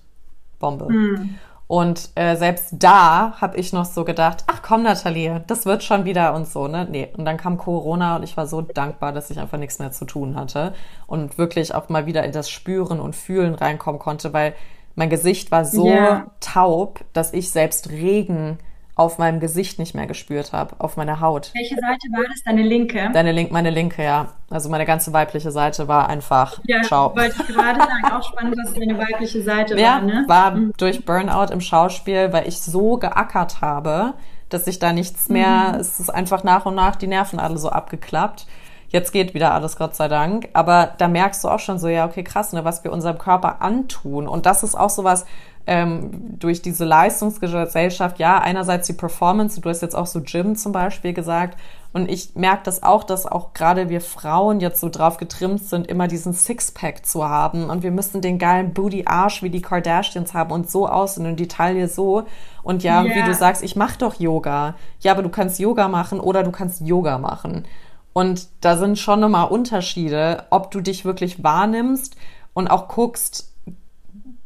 Bombe. Mhm. Und äh, selbst da habe ich noch so gedacht, ach komm, Nathalie, das wird schon wieder und so, ne? Nee. Und dann kam Corona und ich war so dankbar, dass ich einfach nichts mehr zu tun hatte und wirklich auch mal wieder in das Spüren und Fühlen reinkommen konnte, weil mein Gesicht war so yeah. taub, dass ich selbst Regen auf meinem Gesicht nicht mehr gespürt habe, auf meiner Haut. Welche Seite war das? Deine linke? Deine link, meine linke, ja. Also meine ganze weibliche Seite war einfach ja, Schau. wollte ich gerade sagen, auch spannend, dass deine weibliche Seite ja, war, ne? war mhm. durch Burnout im Schauspiel, weil ich so geackert habe, dass ich da nichts mehr, mhm. es ist einfach nach und nach die Nerven alle so abgeklappt. Jetzt geht wieder alles, Gott sei Dank. Aber da merkst du auch schon so, ja, okay, krass, ne, was wir unserem Körper antun. Und das ist auch so was, ähm, durch diese Leistungsgesellschaft, ja, einerseits die Performance, du hast jetzt auch so Gym zum Beispiel gesagt, und ich merke das auch, dass auch gerade wir Frauen jetzt so drauf getrimmt sind, immer diesen Sixpack zu haben und wir müssen den geilen Booty-Arsch wie die Kardashians haben und so aussehen und die Taille so. Und ja, yeah. wie du sagst, ich mache doch Yoga. Ja, aber du kannst Yoga machen oder du kannst Yoga machen. Und da sind schon nochmal Unterschiede, ob du dich wirklich wahrnimmst und auch guckst,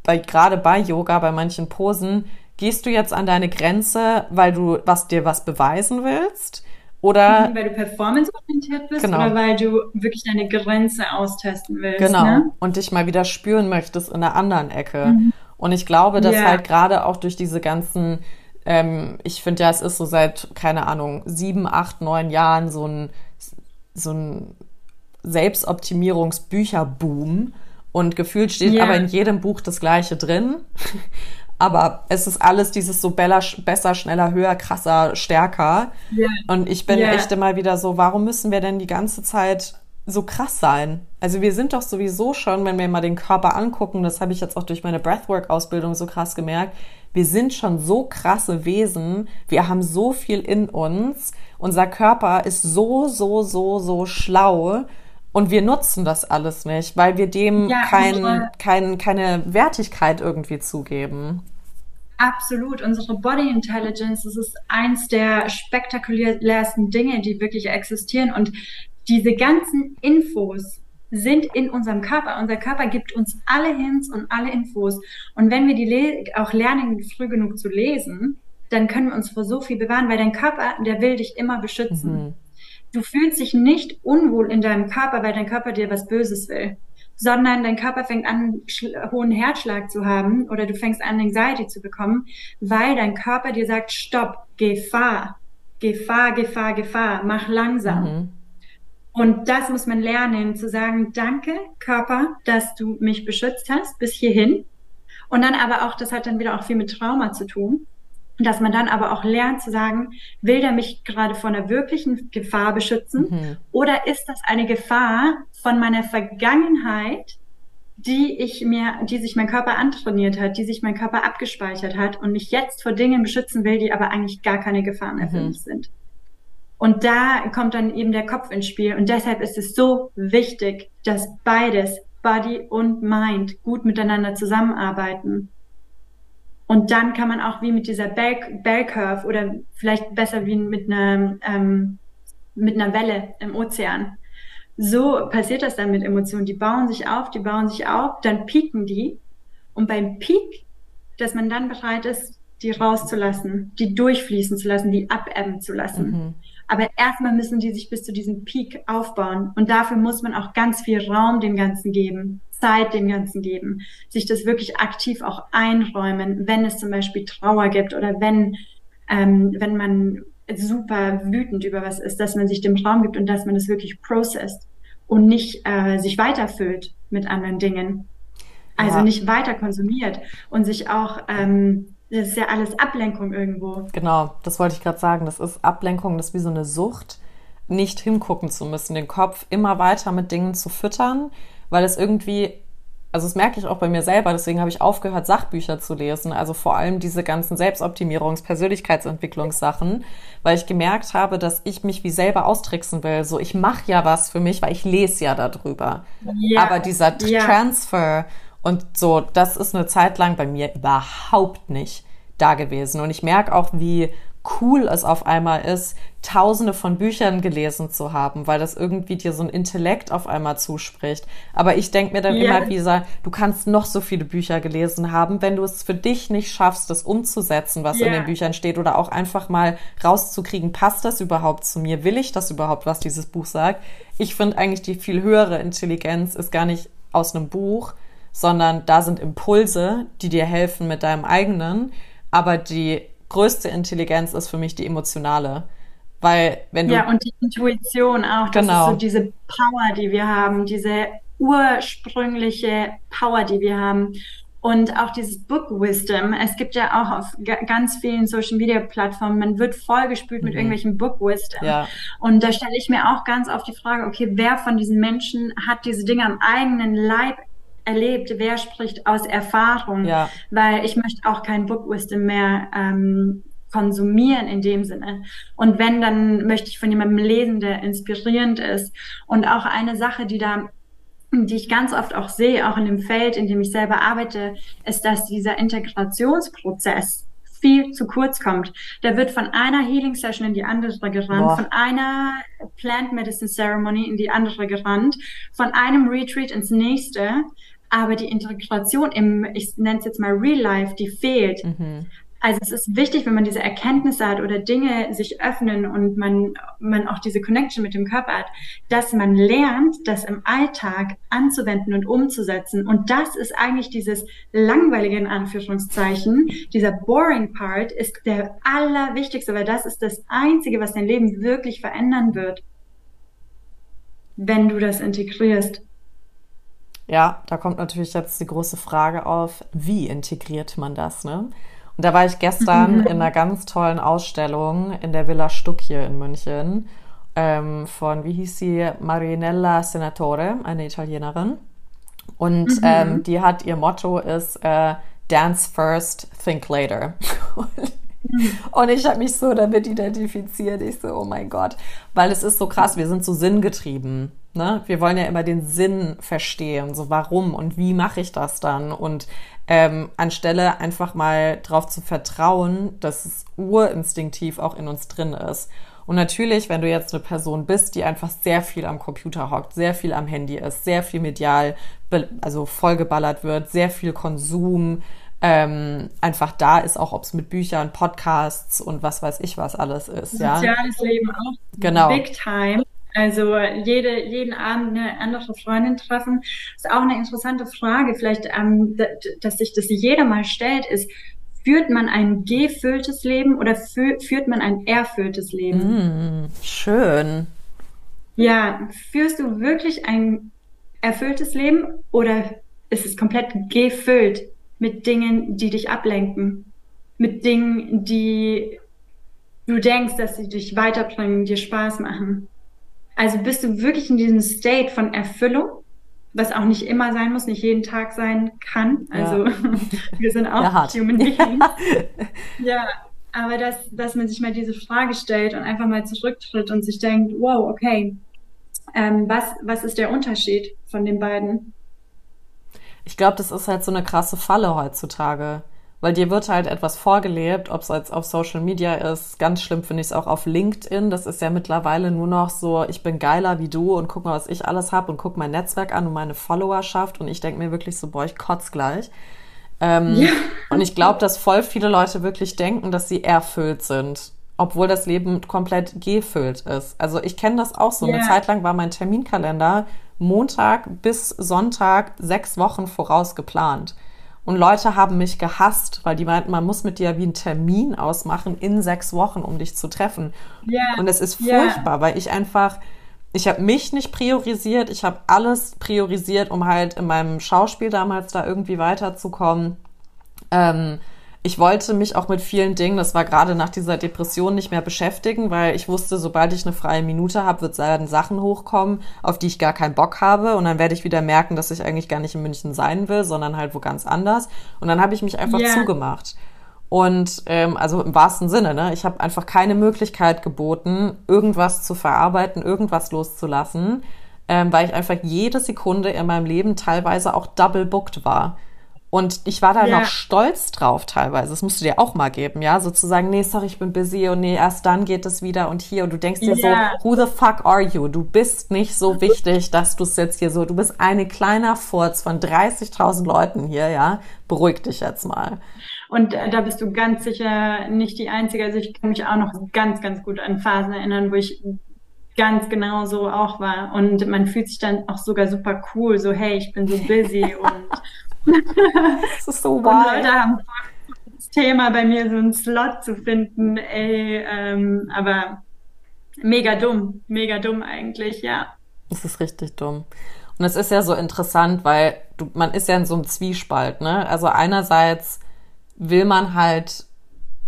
bei, gerade bei Yoga, bei manchen Posen, gehst du jetzt an deine Grenze, weil du was dir was beweisen willst? Oder weil du performanceorientiert bist genau. oder weil du wirklich deine Grenze austesten willst. Genau. Ne? Und dich mal wieder spüren möchtest in der anderen Ecke. Mhm. Und ich glaube, dass yeah. halt gerade auch durch diese ganzen, ähm, ich finde ja, es ist so seit, keine Ahnung, sieben, acht, neun Jahren so ein, so ein Selbstoptimierungsbücherboom und gefühlt steht yeah. aber in jedem Buch das Gleiche drin. aber es ist alles dieses so beller, besser, schneller, höher, krasser, stärker. Yeah. Und ich bin yeah. echt immer wieder so, warum müssen wir denn die ganze Zeit so krass sein? Also wir sind doch sowieso schon, wenn wir mal den Körper angucken, das habe ich jetzt auch durch meine Breathwork-Ausbildung so krass gemerkt, wir sind schon so krasse Wesen, wir haben so viel in uns, unser Körper ist so, so, so, so schlau und wir nutzen das alles nicht, weil wir dem ja, kein, kein, keine Wertigkeit irgendwie zugeben. Absolut. Unsere Body Intelligence, das ist eins der spektakulärsten Dinge, die wirklich existieren. Und diese ganzen Infos sind in unserem Körper. Unser Körper gibt uns alle Hints und alle Infos. Und wenn wir die le auch lernen, früh genug zu lesen, dann können wir uns vor so viel bewahren, weil dein Körper, der will dich immer beschützen. Mhm. Du fühlst dich nicht unwohl in deinem Körper, weil dein Körper dir was Böses will, sondern dein Körper fängt an, hohen Herzschlag zu haben oder du fängst an, Anxiety zu bekommen, weil dein Körper dir sagt, stopp, Gefahr, Gefahr, Gefahr, Gefahr, mach langsam. Mhm. Und das muss man lernen, zu sagen, danke Körper, dass du mich beschützt hast bis hierhin. Und dann aber auch, das hat dann wieder auch viel mit Trauma zu tun, dass man dann aber auch lernt zu sagen, will der mich gerade vor einer wirklichen Gefahr beschützen mhm. oder ist das eine Gefahr von meiner Vergangenheit, die ich mir, die sich mein Körper antrainiert hat, die sich mein Körper abgespeichert hat und mich jetzt vor Dingen beschützen will, die aber eigentlich gar keine Gefahr mehr für mhm. mich sind. Und da kommt dann eben der Kopf ins Spiel. Und deshalb ist es so wichtig, dass beides, Body und Mind, gut miteinander zusammenarbeiten. Und dann kann man auch wie mit dieser Bell, Bell Curve oder vielleicht besser wie mit einer, ähm, mit einer Welle im Ozean. So passiert das dann mit Emotionen. Die bauen sich auf, die bauen sich auf, dann pieken die. Und beim Peak, dass man dann bereit ist, die rauszulassen, die durchfließen zu lassen, die abebben zu lassen. Mhm. Aber erstmal müssen die sich bis zu diesem Peak aufbauen. Und dafür muss man auch ganz viel Raum dem Ganzen geben, Zeit dem Ganzen geben, sich das wirklich aktiv auch einräumen, wenn es zum Beispiel Trauer gibt oder wenn, ähm, wenn man super wütend über was ist, dass man sich dem Raum gibt und dass man es das wirklich processed und nicht äh, sich weiterfüllt mit anderen Dingen. Also ja. nicht weiter konsumiert und sich auch ähm, das ist ja alles Ablenkung irgendwo. Genau, das wollte ich gerade sagen. Das ist Ablenkung, das ist wie so eine Sucht, nicht hingucken zu müssen, den Kopf immer weiter mit Dingen zu füttern, weil es irgendwie, also das merke ich auch bei mir selber, deswegen habe ich aufgehört, Sachbücher zu lesen. Also vor allem diese ganzen Selbstoptimierungs-, Persönlichkeitsentwicklungssachen, weil ich gemerkt habe, dass ich mich wie selber austricksen will. So, ich mache ja was für mich, weil ich lese ja darüber. Ja, Aber dieser ja. Transfer und so, das ist eine Zeit lang bei mir überhaupt nicht da gewesen. Und ich merke auch, wie cool es auf einmal ist, tausende von Büchern gelesen zu haben, weil das irgendwie dir so ein Intellekt auf einmal zuspricht. Aber ich denke mir dann yeah. immer wieder, du kannst noch so viele Bücher gelesen haben, wenn du es für dich nicht schaffst, das umzusetzen, was yeah. in den Büchern steht, oder auch einfach mal rauszukriegen, passt das überhaupt zu mir? Will ich das überhaupt, was dieses Buch sagt? Ich finde eigentlich die viel höhere Intelligenz ist gar nicht aus einem Buch, sondern da sind Impulse, die dir helfen mit deinem eigenen. Aber die größte Intelligenz ist für mich die emotionale. Weil wenn du. Ja, und die Intuition auch. Das genau. ist so diese Power, die wir haben, diese ursprüngliche Power, die wir haben. Und auch dieses Book Wisdom. Es gibt ja auch auf ganz vielen Social Media Plattformen, man wird vollgespült mhm. mit irgendwelchen Book Wisdom. Ja. Und da stelle ich mir auch ganz oft die Frage, okay, wer von diesen Menschen hat diese Dinge am eigenen Leib erlebt, wer spricht aus Erfahrung, ja. weil ich möchte auch kein Book Wisdom mehr ähm, konsumieren in dem Sinne. Und wenn, dann möchte ich von jemandem lesen, der inspirierend ist. Und auch eine Sache, die da die ich ganz oft auch sehe, auch in dem Feld, in dem ich selber arbeite, ist, dass dieser Integrationsprozess viel zu kurz kommt. Der wird von einer Healing Session in die andere gerannt, Boah. von einer Plant Medicine Ceremony in die andere gerannt, von einem Retreat ins nächste aber die Integration im, ich nenne es jetzt mal Real Life, die fehlt. Mhm. Also es ist wichtig, wenn man diese Erkenntnisse hat oder Dinge sich öffnen und man, man auch diese Connection mit dem Körper hat, dass man lernt, das im Alltag anzuwenden und umzusetzen. Und das ist eigentlich dieses langweilige in Anführungszeichen, dieser boring Part ist der allerwichtigste, weil das ist das Einzige, was dein Leben wirklich verändern wird, wenn du das integrierst. Ja, da kommt natürlich jetzt die große Frage auf, wie integriert man das, ne? Und da war ich gestern in einer ganz tollen Ausstellung in der Villa Stuck hier in München ähm, von, wie hieß sie, Marinella Senatore, eine Italienerin. Und mhm. ähm, die hat, ihr Motto ist äh, Dance first, think later. Und ich habe mich so damit identifiziert. Ich so, oh mein Gott. Weil es ist so krass, wir sind so sinngetrieben. Ne? Wir wollen ja immer den Sinn verstehen, so warum und wie mache ich das dann? Und ähm, anstelle einfach mal darauf zu vertrauen, dass es urinstinktiv auch in uns drin ist. Und natürlich, wenn du jetzt eine Person bist, die einfach sehr viel am Computer hockt, sehr viel am Handy ist, sehr viel medial, also vollgeballert wird, sehr viel Konsum, ähm, einfach da ist, auch ob es mit Büchern, Podcasts und was weiß ich was alles ist. Soziales ja? Leben auch. Genau. Big time. Also jede, jeden Abend eine andere Freundin treffen, ist auch eine interessante Frage, vielleicht, ähm, dass sich das jeder mal stellt, ist, führt man ein gefülltes Leben oder fü führt man ein erfülltes Leben? Mm, schön. Ja, führst du wirklich ein erfülltes Leben oder ist es komplett gefüllt mit Dingen, die dich ablenken? Mit Dingen, die du denkst, dass sie dich weiterbringen, dir Spaß machen? Also bist du wirklich in diesem State von Erfüllung, was auch nicht immer sein muss, nicht jeden Tag sein kann. Also ja. wir sind auch ja, human beings. ja, aber dass, dass man sich mal diese Frage stellt und einfach mal zurücktritt und sich denkt, wow, okay, ähm, was, was ist der Unterschied von den beiden? Ich glaube, das ist halt so eine krasse Falle heutzutage weil dir wird halt etwas vorgelebt, ob es jetzt auf Social Media ist. Ganz schlimm finde ich es auch auf LinkedIn. Das ist ja mittlerweile nur noch so, ich bin geiler wie du und guck mal, was ich alles habe und guck mein Netzwerk an und meine Followerschaft und ich denke mir wirklich so, boah, ich kotz gleich. Ähm, ja. Und ich glaube, dass voll viele Leute wirklich denken, dass sie erfüllt sind, obwohl das Leben komplett gefüllt ist. Also ich kenne das auch so. Yeah. Eine Zeit lang war mein Terminkalender Montag bis Sonntag sechs Wochen voraus geplant. Und Leute haben mich gehasst, weil die meinten, man muss mit dir wie einen Termin ausmachen in sechs Wochen, um dich zu treffen. Yeah. Und es ist furchtbar, yeah. weil ich einfach, ich habe mich nicht priorisiert, ich habe alles priorisiert, um halt in meinem Schauspiel damals da irgendwie weiterzukommen. Ähm, ich wollte mich auch mit vielen Dingen, das war gerade nach dieser Depression, nicht mehr beschäftigen, weil ich wusste, sobald ich eine freie Minute habe, wird werden Sachen hochkommen, auf die ich gar keinen Bock habe. Und dann werde ich wieder merken, dass ich eigentlich gar nicht in München sein will, sondern halt wo ganz anders. Und dann habe ich mich einfach yeah. zugemacht. Und ähm, also im wahrsten Sinne, ne? Ich habe einfach keine Möglichkeit geboten, irgendwas zu verarbeiten, irgendwas loszulassen, ähm, weil ich einfach jede Sekunde in meinem Leben teilweise auch double booked war. Und ich war da ja. noch stolz drauf teilweise. Das musst du dir auch mal geben, ja. Sozusagen, nee, sorry, ich bin busy und nee, erst dann geht es wieder und hier. Und du denkst dir ja. so, who the fuck are you? Du bist nicht so wichtig, dass du es jetzt hier so, du bist eine kleiner Furz von 30.000 Leuten hier, ja. Beruhig dich jetzt mal. Und äh, da bist du ganz sicher nicht die Einzige. Also ich kann mich auch noch ganz, ganz gut an Phasen erinnern, wo ich ganz genau so auch war. Und man fühlt sich dann auch sogar super cool, so hey, ich bin so busy und das ist so wahr. Und Leute haben das Thema bei mir so einen Slot zu finden, ey, ähm, aber mega dumm, mega dumm eigentlich, ja. Das ist richtig dumm. Und es ist ja so interessant, weil du, man ist ja in so einem Zwiespalt, ne? Also einerseits will man halt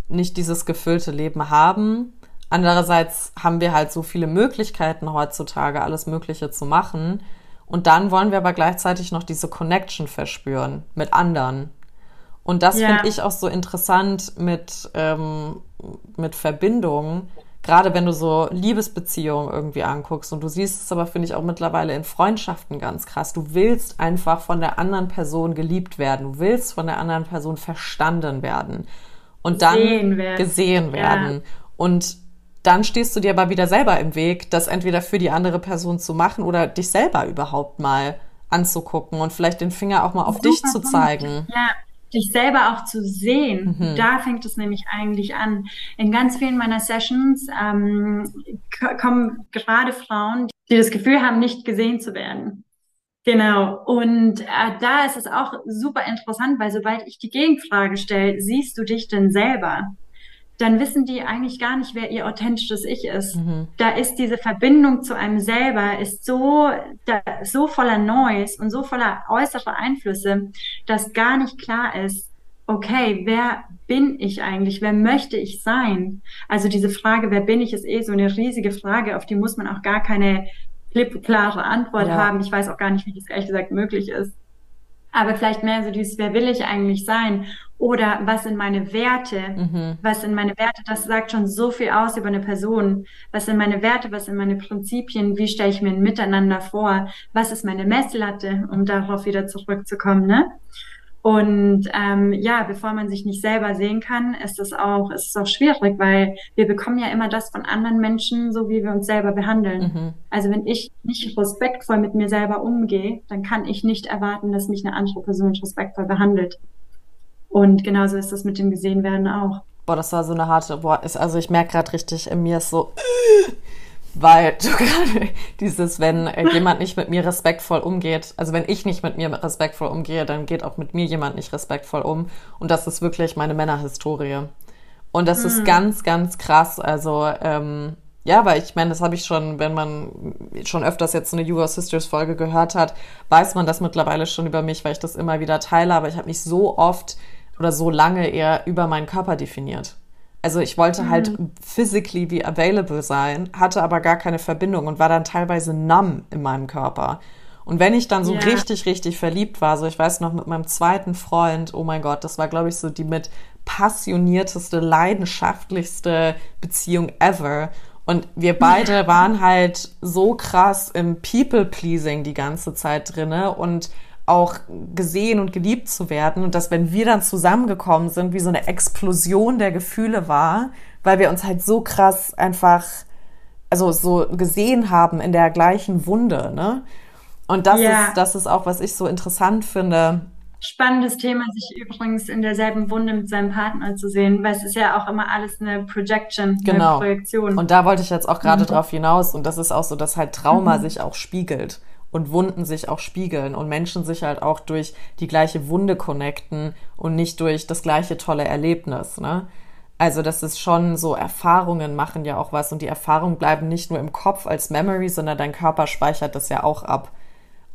nicht dieses gefüllte Leben haben. Andererseits haben wir halt so viele Möglichkeiten heutzutage, alles Mögliche zu machen. Und dann wollen wir aber gleichzeitig noch diese Connection verspüren mit anderen. Und das ja. finde ich auch so interessant mit, ähm, mit Verbindungen. Gerade wenn du so Liebesbeziehungen irgendwie anguckst und du siehst es aber, finde ich, auch mittlerweile in Freundschaften ganz krass. Du willst einfach von der anderen Person geliebt werden. Du willst von der anderen Person verstanden werden. Und dann gesehen werden. Gesehen werden. Ja. Und dann stehst du dir aber wieder selber im Weg, das entweder für die andere Person zu machen oder dich selber überhaupt mal anzugucken und vielleicht den Finger auch mal auf Super dich zu zeigen. Ja, dich selber auch zu sehen. Mhm. Da fängt es nämlich eigentlich an. In ganz vielen meiner Sessions ähm, kommen gerade Frauen, die das Gefühl haben, nicht gesehen zu werden. Genau. Und äh, da ist es auch super interessant, weil sobald ich die Gegenfrage stelle, siehst du dich denn selber? Dann wissen die eigentlich gar nicht, wer ihr authentisches Ich ist. Mhm. Da ist diese Verbindung zu einem selber, ist so, da, so voller Noise und so voller äußerer Einflüsse, dass gar nicht klar ist, okay, wer bin ich eigentlich? Wer möchte ich sein? Also diese Frage, wer bin ich, ist eh so eine riesige Frage, auf die muss man auch gar keine klare Antwort ja. haben. Ich weiß auch gar nicht, wie das ehrlich gesagt möglich ist. Aber vielleicht mehr so dieses, wer will ich eigentlich sein? Oder was sind meine Werte? Mhm. Was sind meine Werte? Das sagt schon so viel aus über eine Person. Was sind meine Werte? Was sind meine Prinzipien? Wie stelle ich mir ein Miteinander vor? Was ist meine Messlatte, um darauf wieder zurückzukommen, ne? Und ähm, ja, bevor man sich nicht selber sehen kann, ist es auch, ist es auch schwierig, weil wir bekommen ja immer das von anderen Menschen, so wie wir uns selber behandeln. Mhm. Also wenn ich nicht respektvoll mit mir selber umgehe, dann kann ich nicht erwarten, dass mich eine andere Person respektvoll behandelt. Und genauso ist das mit dem Gesehenwerden auch. Boah, das war so eine harte, boah, ist, also ich merke gerade richtig, in mir ist so, weil du gerade dieses, wenn äh, jemand nicht mit mir respektvoll umgeht, also wenn ich nicht mit mir respektvoll umgehe, dann geht auch mit mir jemand nicht respektvoll um. Und das ist wirklich meine Männerhistorie. Und das hm. ist ganz, ganz krass. Also, ähm, ja, weil ich meine, das habe ich schon, wenn man schon öfters jetzt eine You Are Sisters Folge gehört hat, weiß man das mittlerweile schon über mich, weil ich das immer wieder teile. Aber ich habe mich so oft oder so lange eher über meinen Körper definiert. Also ich wollte mhm. halt physically wie available sein, hatte aber gar keine Verbindung und war dann teilweise numb in meinem Körper. Und wenn ich dann so yeah. richtig, richtig verliebt war, so ich weiß noch mit meinem zweiten Freund, oh mein Gott, das war glaube ich so die mit passionierteste, leidenschaftlichste Beziehung ever. Und wir beide waren halt so krass im People-Pleasing die ganze Zeit drinne und auch gesehen und geliebt zu werden und dass wenn wir dann zusammengekommen sind, wie so eine Explosion der Gefühle war, weil wir uns halt so krass einfach also so gesehen haben in der gleichen Wunde, ne? Und das ja. ist das ist auch was ich so interessant finde. Spannendes Thema, sich übrigens in derselben Wunde mit seinem Partner zu sehen, weil es ist ja auch immer alles eine Projection, genau. eine Projektion. Und da wollte ich jetzt auch gerade mhm. drauf hinaus und das ist auch so, dass halt Trauma mhm. sich auch spiegelt und Wunden sich auch spiegeln und Menschen sich halt auch durch die gleiche Wunde connecten und nicht durch das gleiche tolle Erlebnis, ne? Also das ist schon so, Erfahrungen machen ja auch was und die Erfahrungen bleiben nicht nur im Kopf als Memory, sondern dein Körper speichert das ja auch ab.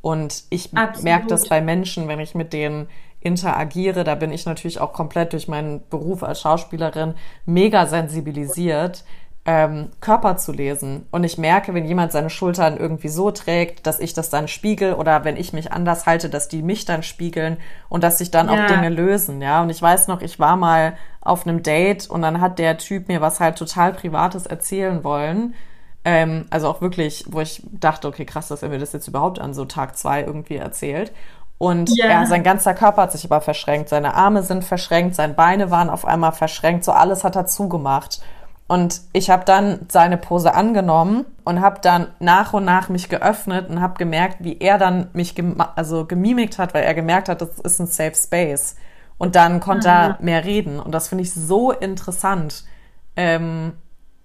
Und ich merke das bei Menschen, wenn ich mit denen interagiere, da bin ich natürlich auch komplett durch meinen Beruf als Schauspielerin mega sensibilisiert, ähm, Körper zu lesen. Und ich merke, wenn jemand seine Schultern irgendwie so trägt, dass ich das dann spiegel oder wenn ich mich anders halte, dass die mich dann spiegeln und dass sich dann ja. auch Dinge lösen, ja. Und ich weiß noch, ich war mal auf einem Date und dann hat der Typ mir was halt total Privates erzählen wollen. Ähm, also auch wirklich, wo ich dachte, okay, krass, dass er mir das jetzt überhaupt an so Tag zwei irgendwie erzählt. Und ja. er, sein ganzer Körper hat sich aber verschränkt. Seine Arme sind verschränkt, seine Beine waren auf einmal verschränkt, so alles hat er zugemacht. Und ich habe dann seine Pose angenommen und habe dann nach und nach mich geöffnet und habe gemerkt, wie er dann mich gem also gemimikt hat, weil er gemerkt hat, das ist ein Safe Space. Und dann konnte mhm. er mehr reden. Und das finde ich so interessant. Ähm,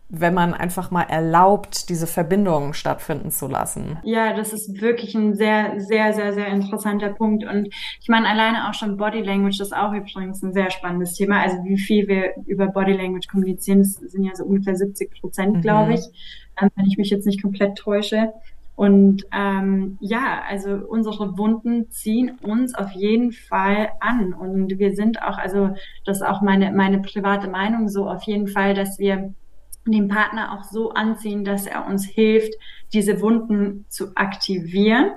wenn man einfach mal erlaubt, diese Verbindungen stattfinden zu lassen. Ja, das ist wirklich ein sehr, sehr, sehr, sehr interessanter Punkt. Und ich meine, alleine auch schon Body Language ist auch übrigens ein sehr spannendes Thema. Also wie viel wir über Body Language kommunizieren, das sind ja so ungefähr 70 Prozent, mhm. glaube ich, ähm, wenn ich mich jetzt nicht komplett täusche. Und ähm, ja, also unsere Wunden ziehen uns auf jeden Fall an. Und wir sind auch, also das ist auch meine, meine private Meinung so, auf jeden Fall, dass wir den Partner auch so anziehen, dass er uns hilft, diese Wunden zu aktivieren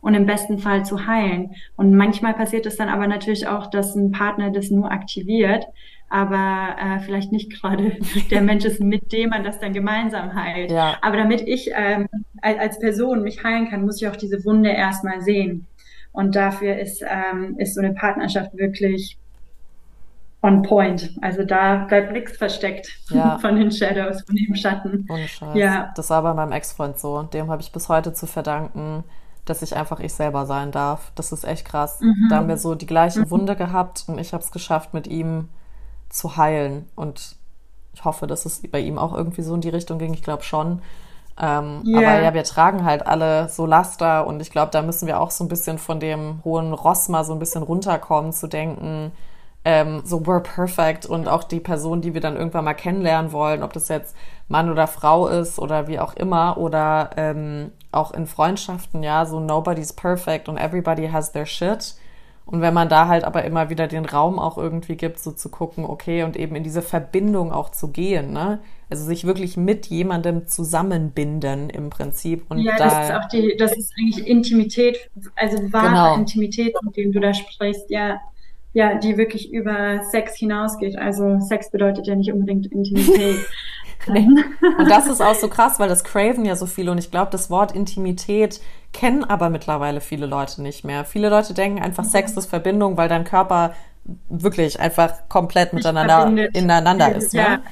und im besten Fall zu heilen. Und manchmal passiert es dann aber natürlich auch, dass ein Partner das nur aktiviert, aber äh, vielleicht nicht gerade der Mensch ist, mit dem man das dann gemeinsam heilt. Ja. Aber damit ich ähm, als Person mich heilen kann, muss ich auch diese Wunde erstmal sehen. Und dafür ist, ähm, ist so eine Partnerschaft wirklich on point. Also da bleibt nichts versteckt ja. von den Shadows, von dem Schatten. Ohne Scheiß. Ja. Das war bei meinem Ex-Freund so. Dem habe ich bis heute zu verdanken, dass ich einfach ich selber sein darf. Das ist echt krass. Mhm. Da haben wir so die gleiche mhm. Wunde gehabt und ich habe es geschafft, mit ihm zu heilen. Und ich hoffe, dass es bei ihm auch irgendwie so in die Richtung ging. Ich glaube schon. Ähm, yeah. Aber ja, wir tragen halt alle so Laster und ich glaube, da müssen wir auch so ein bisschen von dem hohen Ross mal so ein bisschen runterkommen, zu denken, ähm, so we're perfect und auch die Person, die wir dann irgendwann mal kennenlernen wollen, ob das jetzt Mann oder Frau ist oder wie auch immer oder ähm, auch in Freundschaften, ja, so nobody's perfect und everybody has their shit. Und wenn man da halt aber immer wieder den Raum auch irgendwie gibt, so zu gucken, okay, und eben in diese Verbindung auch zu gehen, ne? Also sich wirklich mit jemandem zusammenbinden im Prinzip. Und ja, da, das ist auch die, das ist eigentlich Intimität, also wahre genau. Intimität, mit dem du da sprichst, ja ja, die wirklich über Sex hinausgeht. Also Sex bedeutet ja nicht unbedingt Intimität. Und das ist auch so krass, weil das craven ja so viele und ich glaube, das Wort Intimität kennen aber mittlerweile viele Leute nicht mehr. Viele Leute denken einfach, mhm. Sex ist Verbindung, weil dein Körper wirklich einfach komplett miteinander ineinander ist. Ja. Ne?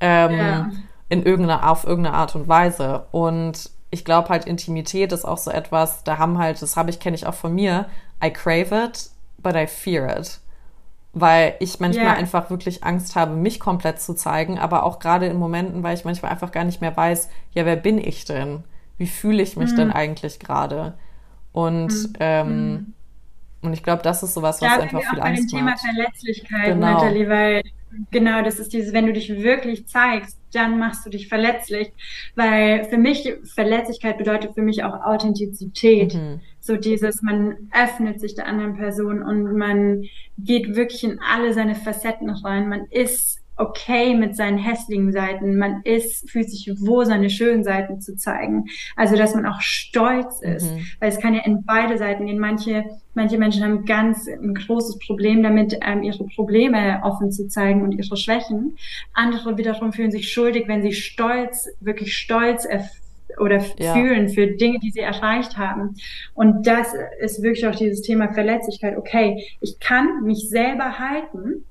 Ähm, ja. In irgendeiner, auf irgendeine Art und Weise. Und ich glaube halt, Intimität ist auch so etwas, da haben halt, das habe ich, kenne ich auch von mir, I crave it, but I fear it. Weil ich manchmal yeah. einfach wirklich Angst habe, mich komplett zu zeigen, aber auch gerade in Momenten, weil ich manchmal einfach gar nicht mehr weiß, ja, wer bin ich denn? Wie fühle ich mich mhm. denn eigentlich gerade? Und mhm. ähm, mhm. und ich glaube, das ist sowas, was da einfach viel Angst macht. Thema Verletzlichkeit, genau. Natalie, weil Genau, das ist dieses, wenn du dich wirklich zeigst, dann machst du dich verletzlich. Weil für mich, Verletzlichkeit bedeutet für mich auch Authentizität. Mhm. So dieses, man öffnet sich der anderen Person und man geht wirklich in alle seine Facetten rein. Man ist okay mit seinen hässlichen Seiten. Man ist, fühlt sich wohl, seine schönen Seiten zu zeigen. Also, dass man auch stolz ist. Mhm. Weil es kann ja in beide Seiten gehen. Manche, manche Menschen haben ganz ein großes Problem damit, ähm, ihre Probleme offen zu zeigen und ihre Schwächen. Andere wiederum fühlen sich schuldig, wenn sie stolz, wirklich stolz oder ja. fühlen für Dinge, die sie erreicht haben. Und das ist wirklich auch dieses Thema Verletzlichkeit. Okay, ich kann mich selber halten,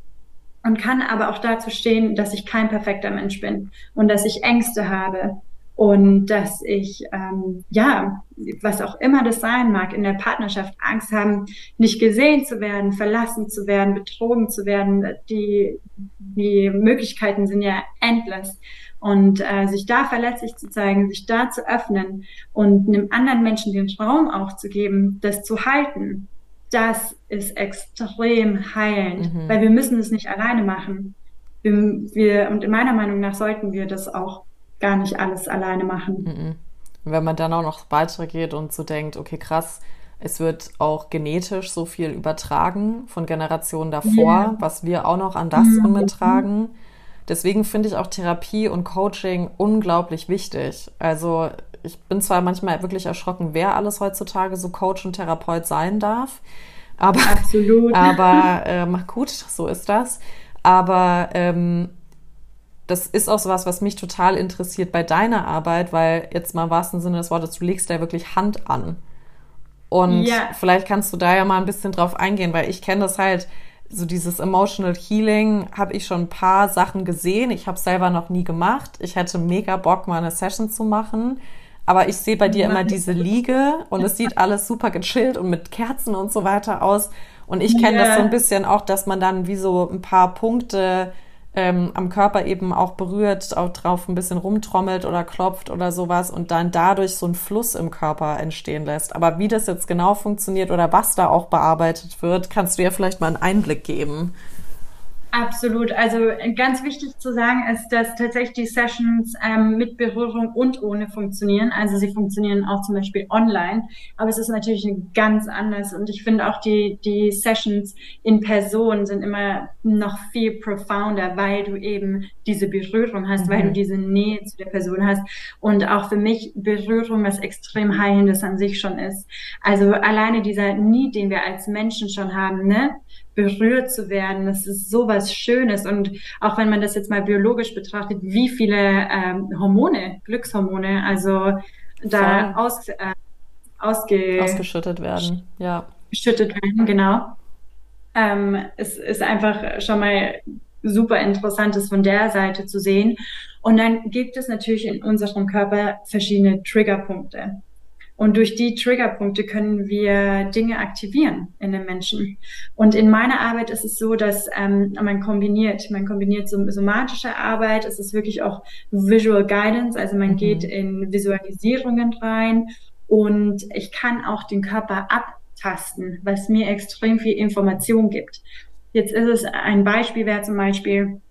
und kann aber auch dazu stehen, dass ich kein perfekter Mensch bin und dass ich Ängste habe und dass ich, ähm, ja, was auch immer das sein mag, in der Partnerschaft Angst haben, nicht gesehen zu werden, verlassen zu werden, betrogen zu werden. Die, die Möglichkeiten sind ja endless. Und äh, sich da verletzlich zu zeigen, sich da zu öffnen und einem anderen Menschen den Raum auch zu geben, das zu halten, das ist extrem heilend, mhm. weil wir müssen es nicht alleine machen. Wir, wir, und in meiner Meinung nach sollten wir das auch gar nicht alles alleine machen. Mhm. Wenn man dann auch noch weitergeht und so denkt, okay, krass, es wird auch genetisch so viel übertragen von Generationen davor, yeah. was wir auch noch an das mhm. mittragen. Deswegen finde ich auch Therapie und Coaching unglaublich wichtig. Also ich bin zwar manchmal wirklich erschrocken, wer alles heutzutage so Coach und Therapeut sein darf. Aber, Absolut. aber ähm, gut, so ist das. Aber ähm, das ist auch so was, was mich total interessiert bei deiner Arbeit, weil jetzt mal im wahrsten Sinne des Wortes, du legst da wirklich Hand an. Und ja. vielleicht kannst du da ja mal ein bisschen drauf eingehen, weil ich kenne das halt, so dieses Emotional Healing habe ich schon ein paar Sachen gesehen. Ich habe selber noch nie gemacht. Ich hätte mega Bock, mal eine Session zu machen. Aber ich sehe bei dir immer diese Liege und es sieht alles super gechillt und mit Kerzen und so weiter aus. Und ich kenne yeah. das so ein bisschen auch, dass man dann wie so ein paar Punkte ähm, am Körper eben auch berührt, auch drauf ein bisschen rumtrommelt oder klopft oder sowas und dann dadurch so ein Fluss im Körper entstehen lässt. Aber wie das jetzt genau funktioniert oder was da auch bearbeitet wird, kannst du ja vielleicht mal einen Einblick geben. Absolut. Also ganz wichtig zu sagen ist, dass tatsächlich die Sessions ähm, mit Berührung und ohne funktionieren. Also sie funktionieren auch zum Beispiel online, aber es ist natürlich ganz anders. Und ich finde auch die, die Sessions in Person sind immer noch viel profounder, weil du eben diese Berührung hast, mhm. weil du mhm. diese Nähe zu der Person hast. Und auch für mich Berührung was extrem heilendes an sich schon ist. Also alleine dieser Need, den wir als Menschen schon haben, ne? Berührt zu werden. Das ist so was Schönes. Und auch wenn man das jetzt mal biologisch betrachtet, wie viele ähm, Hormone, Glückshormone, also da aus, äh, ausge ausgeschüttet werden. Ja. Geschüttet werden, genau. Ähm, es ist einfach schon mal super interessantes von der Seite zu sehen. Und dann gibt es natürlich in unserem Körper verschiedene Triggerpunkte. Und durch die Triggerpunkte können wir Dinge aktivieren in den Menschen. Und in meiner Arbeit ist es so, dass ähm, man kombiniert, man kombiniert so somatische Arbeit, es ist wirklich auch Visual Guidance, also man mhm. geht in Visualisierungen rein und ich kann auch den Körper abtasten, was mir extrem viel Information gibt. Jetzt ist es ein Beispiel, wäre zum Beispiel,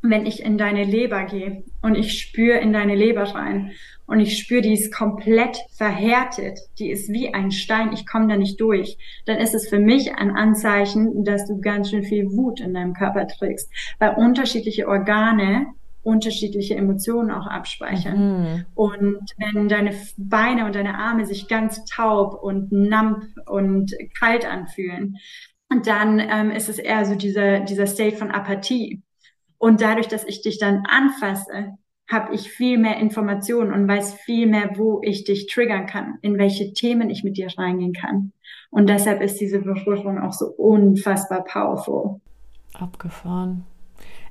wenn ich in deine Leber gehe und ich spüre in deine Leber rein und ich spüre, die ist komplett verhärtet, die ist wie ein Stein, ich komme da nicht durch, dann ist es für mich ein Anzeichen, dass du ganz schön viel Wut in deinem Körper trägst, weil unterschiedliche Organe unterschiedliche Emotionen auch abspeichern. Mhm. Und wenn deine Beine und deine Arme sich ganz taub und namp und kalt anfühlen, dann ähm, ist es eher so dieser, dieser State von Apathie. Und dadurch, dass ich dich dann anfasse, habe ich viel mehr Informationen und weiß viel mehr, wo ich dich triggern kann, in welche Themen ich mit dir reingehen kann. Und deshalb ist diese Berührung auch so unfassbar powerful. Abgefahren.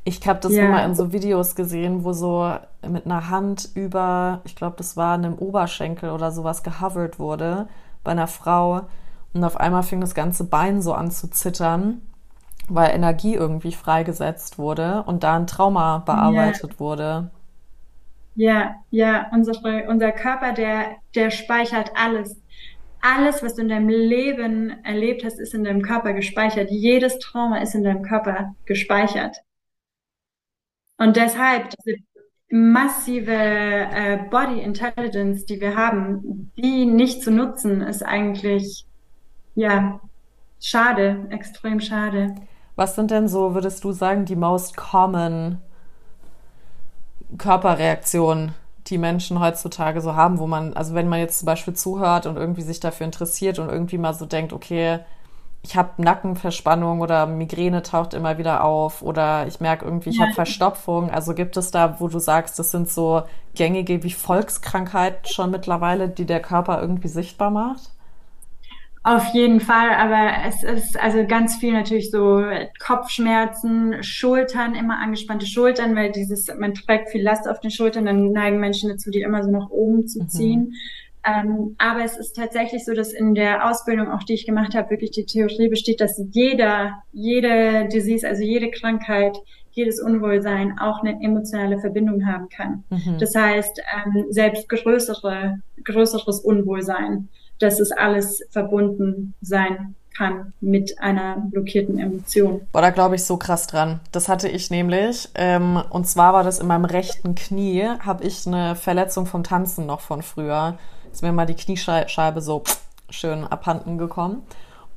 Ich habe das ja. immer in so Videos gesehen, wo so mit einer Hand über, ich glaube, das war einem Oberschenkel oder sowas gehovert wurde bei einer Frau. Und auf einmal fing das ganze Bein so an zu zittern, weil Energie irgendwie freigesetzt wurde und da ein Trauma bearbeitet ja. wurde. Ja, ja, unser, unser Körper, der, der speichert alles. Alles, was du in deinem Leben erlebt hast, ist in deinem Körper gespeichert. Jedes Trauma ist in deinem Körper gespeichert. Und deshalb diese massive äh, Body Intelligence, die wir haben, die nicht zu nutzen, ist eigentlich, ja, schade, extrem schade. Was sind denn so, würdest du sagen, die most common Körperreaktionen, die Menschen heutzutage so haben, wo man, also wenn man jetzt zum Beispiel zuhört und irgendwie sich dafür interessiert und irgendwie mal so denkt, okay, ich habe Nackenverspannung oder Migräne taucht immer wieder auf oder ich merke irgendwie, ich ja. habe Verstopfung. Also gibt es da, wo du sagst, das sind so gängige wie Volkskrankheiten schon mittlerweile, die der Körper irgendwie sichtbar macht? Auf jeden Fall, aber es ist also ganz viel natürlich so Kopfschmerzen, Schultern, immer angespannte Schultern, weil dieses, man trägt viel Last auf den Schultern, dann neigen Menschen dazu, die immer so nach oben zu mhm. ziehen. Mhm. Ähm, aber es ist tatsächlich so, dass in der Ausbildung, auch die ich gemacht habe, wirklich die Theorie besteht, dass jeder, jede Disease, also jede Krankheit, jedes Unwohlsein auch eine emotionale Verbindung haben kann. Mhm. Das heißt, ähm, selbst größere, größeres Unwohlsein, dass es alles verbunden sein kann mit einer blockierten Emotion. Boah, da glaube ich so krass dran. Das hatte ich nämlich. Ähm, und zwar war das in meinem rechten Knie, habe ich eine Verletzung vom Tanzen noch von früher ist mir mal die Kniescheibe so schön abhanden gekommen.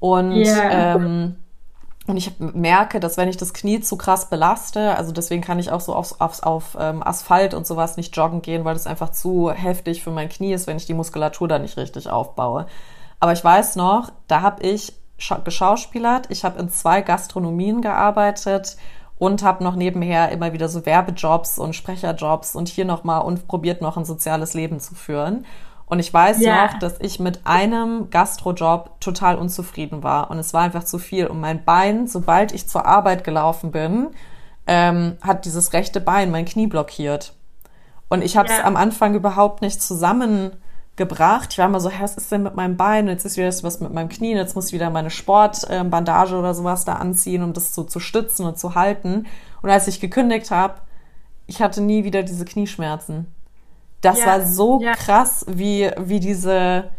Und, yeah. ähm, und ich merke, dass wenn ich das Knie zu krass belaste, also deswegen kann ich auch so aufs, aufs, auf ähm, Asphalt und sowas nicht joggen gehen, weil das einfach zu heftig für mein Knie ist, wenn ich die Muskulatur da nicht richtig aufbaue. Aber ich weiß noch, da habe ich geschauspielert, ich habe in zwei Gastronomien gearbeitet und habe noch nebenher immer wieder so Werbejobs und Sprecherjobs und hier nochmal und probiert noch ein soziales Leben zu führen. Und ich weiß ja. noch, dass ich mit einem Gastrojob total unzufrieden war. Und es war einfach zu viel. Und mein Bein, sobald ich zur Arbeit gelaufen bin, ähm, hat dieses rechte Bein mein Knie blockiert. Und ich habe es ja. am Anfang überhaupt nicht zusammengebracht. Ich war immer so, was ist denn mit meinem Bein? Jetzt ist wieder was mit meinem Knie. Jetzt muss ich wieder meine Sportbandage oder sowas da anziehen, um das so zu stützen und zu halten. Und als ich gekündigt habe, ich hatte nie wieder diese Knieschmerzen. Das ja, war so ja. krass, wie, wie diese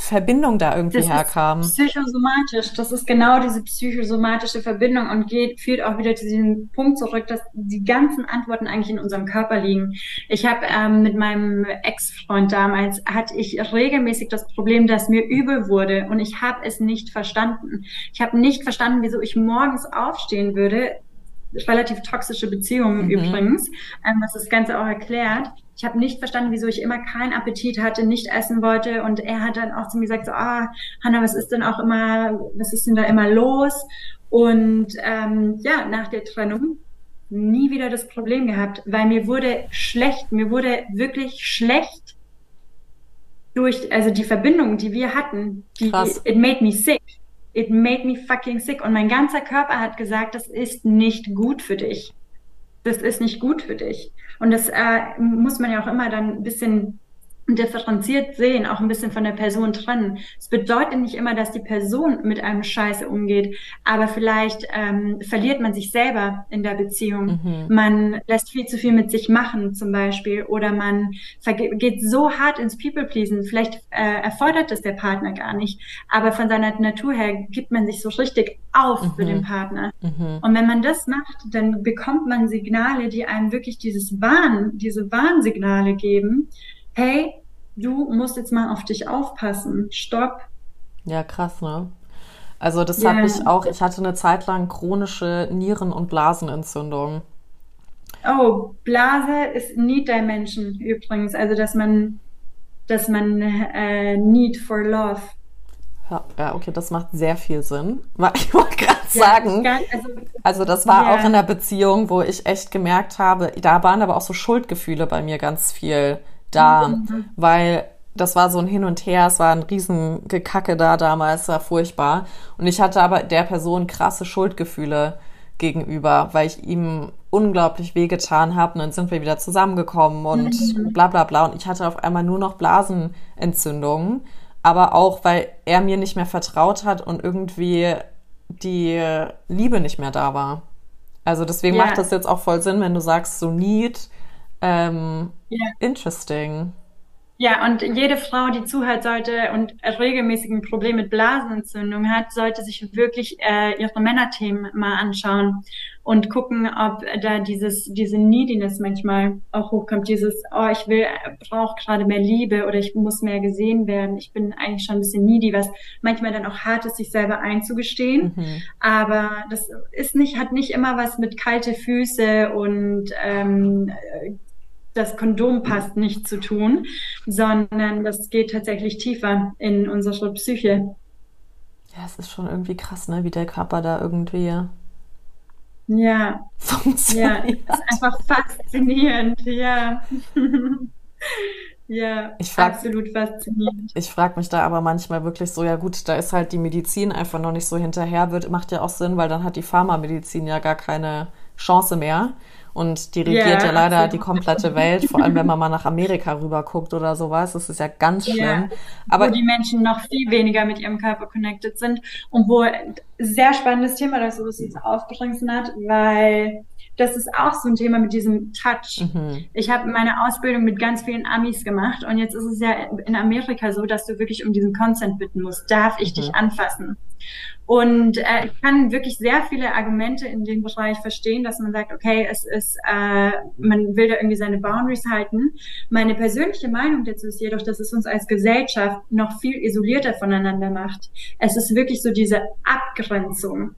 Verbindung da irgendwie das herkam. Ist psychosomatisch, das ist genau diese psychosomatische Verbindung und geht, führt auch wieder zu diesem Punkt zurück, dass die ganzen Antworten eigentlich in unserem Körper liegen. Ich habe ähm, mit meinem Ex-Freund damals, hatte ich regelmäßig das Problem, dass mir übel wurde und ich habe es nicht verstanden. Ich habe nicht verstanden, wieso ich morgens aufstehen würde, relativ toxische Beziehungen mhm. übrigens, ähm, was das Ganze auch erklärt ich habe nicht verstanden, wieso ich immer keinen Appetit hatte, nicht essen wollte. Und er hat dann auch zu mir gesagt, so, ah, Hanna, was ist denn auch immer, was ist denn da immer los? Und ähm, ja, nach der Trennung nie wieder das Problem gehabt, weil mir wurde schlecht, mir wurde wirklich schlecht durch, also die Verbindung, die wir hatten, die, Krass. it made me sick. It made me fucking sick. Und mein ganzer Körper hat gesagt, das ist nicht gut für dich. Das ist nicht gut für dich. Und das äh, muss man ja auch immer dann ein bisschen differenziert sehen, auch ein bisschen von der Person trennen. Es bedeutet nicht immer, dass die Person mit einem Scheiße umgeht, aber vielleicht ähm, verliert man sich selber in der Beziehung. Mhm. Man lässt viel zu viel mit sich machen zum Beispiel oder man geht so hart ins People-Pleasen. Vielleicht äh, erfordert das der Partner gar nicht, aber von seiner Natur her gibt man sich so richtig auf mhm. für den Partner. Mhm. Und wenn man das macht, dann bekommt man Signale, die einem wirklich dieses Warn, diese Warnsignale geben, hey, du musst jetzt mal auf dich aufpassen. Stopp. Ja, krass, ne? Also das yeah. habe ich auch, ich hatte eine Zeit lang chronische Nieren- und Blasenentzündung. Oh, Blase ist Need Dimension übrigens, also dass man, dass man äh, Need for Love. Ja, ja, okay, das macht sehr viel Sinn. Ich wollte gerade ja, sagen, also, also, das war ja. auch in der Beziehung, wo ich echt gemerkt habe, da waren aber auch so Schuldgefühle bei mir ganz viel da, weil das war so ein Hin und Her, es war ein Riesengekacke da damals, war furchtbar. Und ich hatte aber der Person krasse Schuldgefühle gegenüber, weil ich ihm unglaublich wehgetan habe. Und dann sind wir wieder zusammengekommen und mhm. bla bla bla. Und ich hatte auf einmal nur noch Blasenentzündungen. Aber auch, weil er mir nicht mehr vertraut hat und irgendwie die Liebe nicht mehr da war. Also deswegen yeah. macht das jetzt auch voll Sinn, wenn du sagst, so need. Ähm, yeah. Interesting. Ja, und jede Frau, die zuhört sollte und regelmäßig ein Problem mit Blasenentzündung hat, sollte sich wirklich äh, ihre Männerthemen mal anschauen und gucken, ob da dieses diese Neediness manchmal auch hochkommt. Dieses, oh, ich will, brauche gerade mehr Liebe oder ich muss mehr gesehen werden. Ich bin eigentlich schon ein bisschen needy, was manchmal dann auch hart ist, sich selber einzugestehen. Mhm. Aber das ist nicht, hat nicht immer was mit kalte Füße und ähm, das Kondom passt nicht zu tun, sondern das geht tatsächlich tiefer in unsere Psyche. Ja, es ist schon irgendwie krass, ne, wie der Körper da irgendwie ja. funktioniert. Ja, es ist einfach faszinierend, ja. ja, ich frag, absolut faszinierend. Ich frage mich da aber manchmal wirklich so, ja gut, da ist halt die Medizin einfach noch nicht so hinterher, wird, macht ja auch Sinn, weil dann hat die Pharmamedizin ja gar keine Chance mehr. Und die regiert yeah, ja leider absolut. die komplette Welt, vor allem wenn man mal nach Amerika rüber guckt oder sowas. Das ist ja ganz schlimm. Yeah, Aber wo die Menschen noch viel weniger mit ihrem Körper connected sind und wo sehr spannendes Thema, dass du das jetzt aufbringst, hat, weil das ist auch so ein Thema mit diesem Touch. Mhm. Ich habe meine Ausbildung mit ganz vielen Amis gemacht und jetzt ist es ja in Amerika so, dass du wirklich um diesen Consent bitten musst. Darf ich mhm. dich anfassen? Und äh, ich kann wirklich sehr viele Argumente in dem Bereich verstehen, dass man sagt, okay, es ist, äh, man will da irgendwie seine Boundaries halten. Meine persönliche Meinung dazu ist jedoch, dass es uns als Gesellschaft noch viel isolierter voneinander macht. Es ist wirklich so diese Abgrenzung.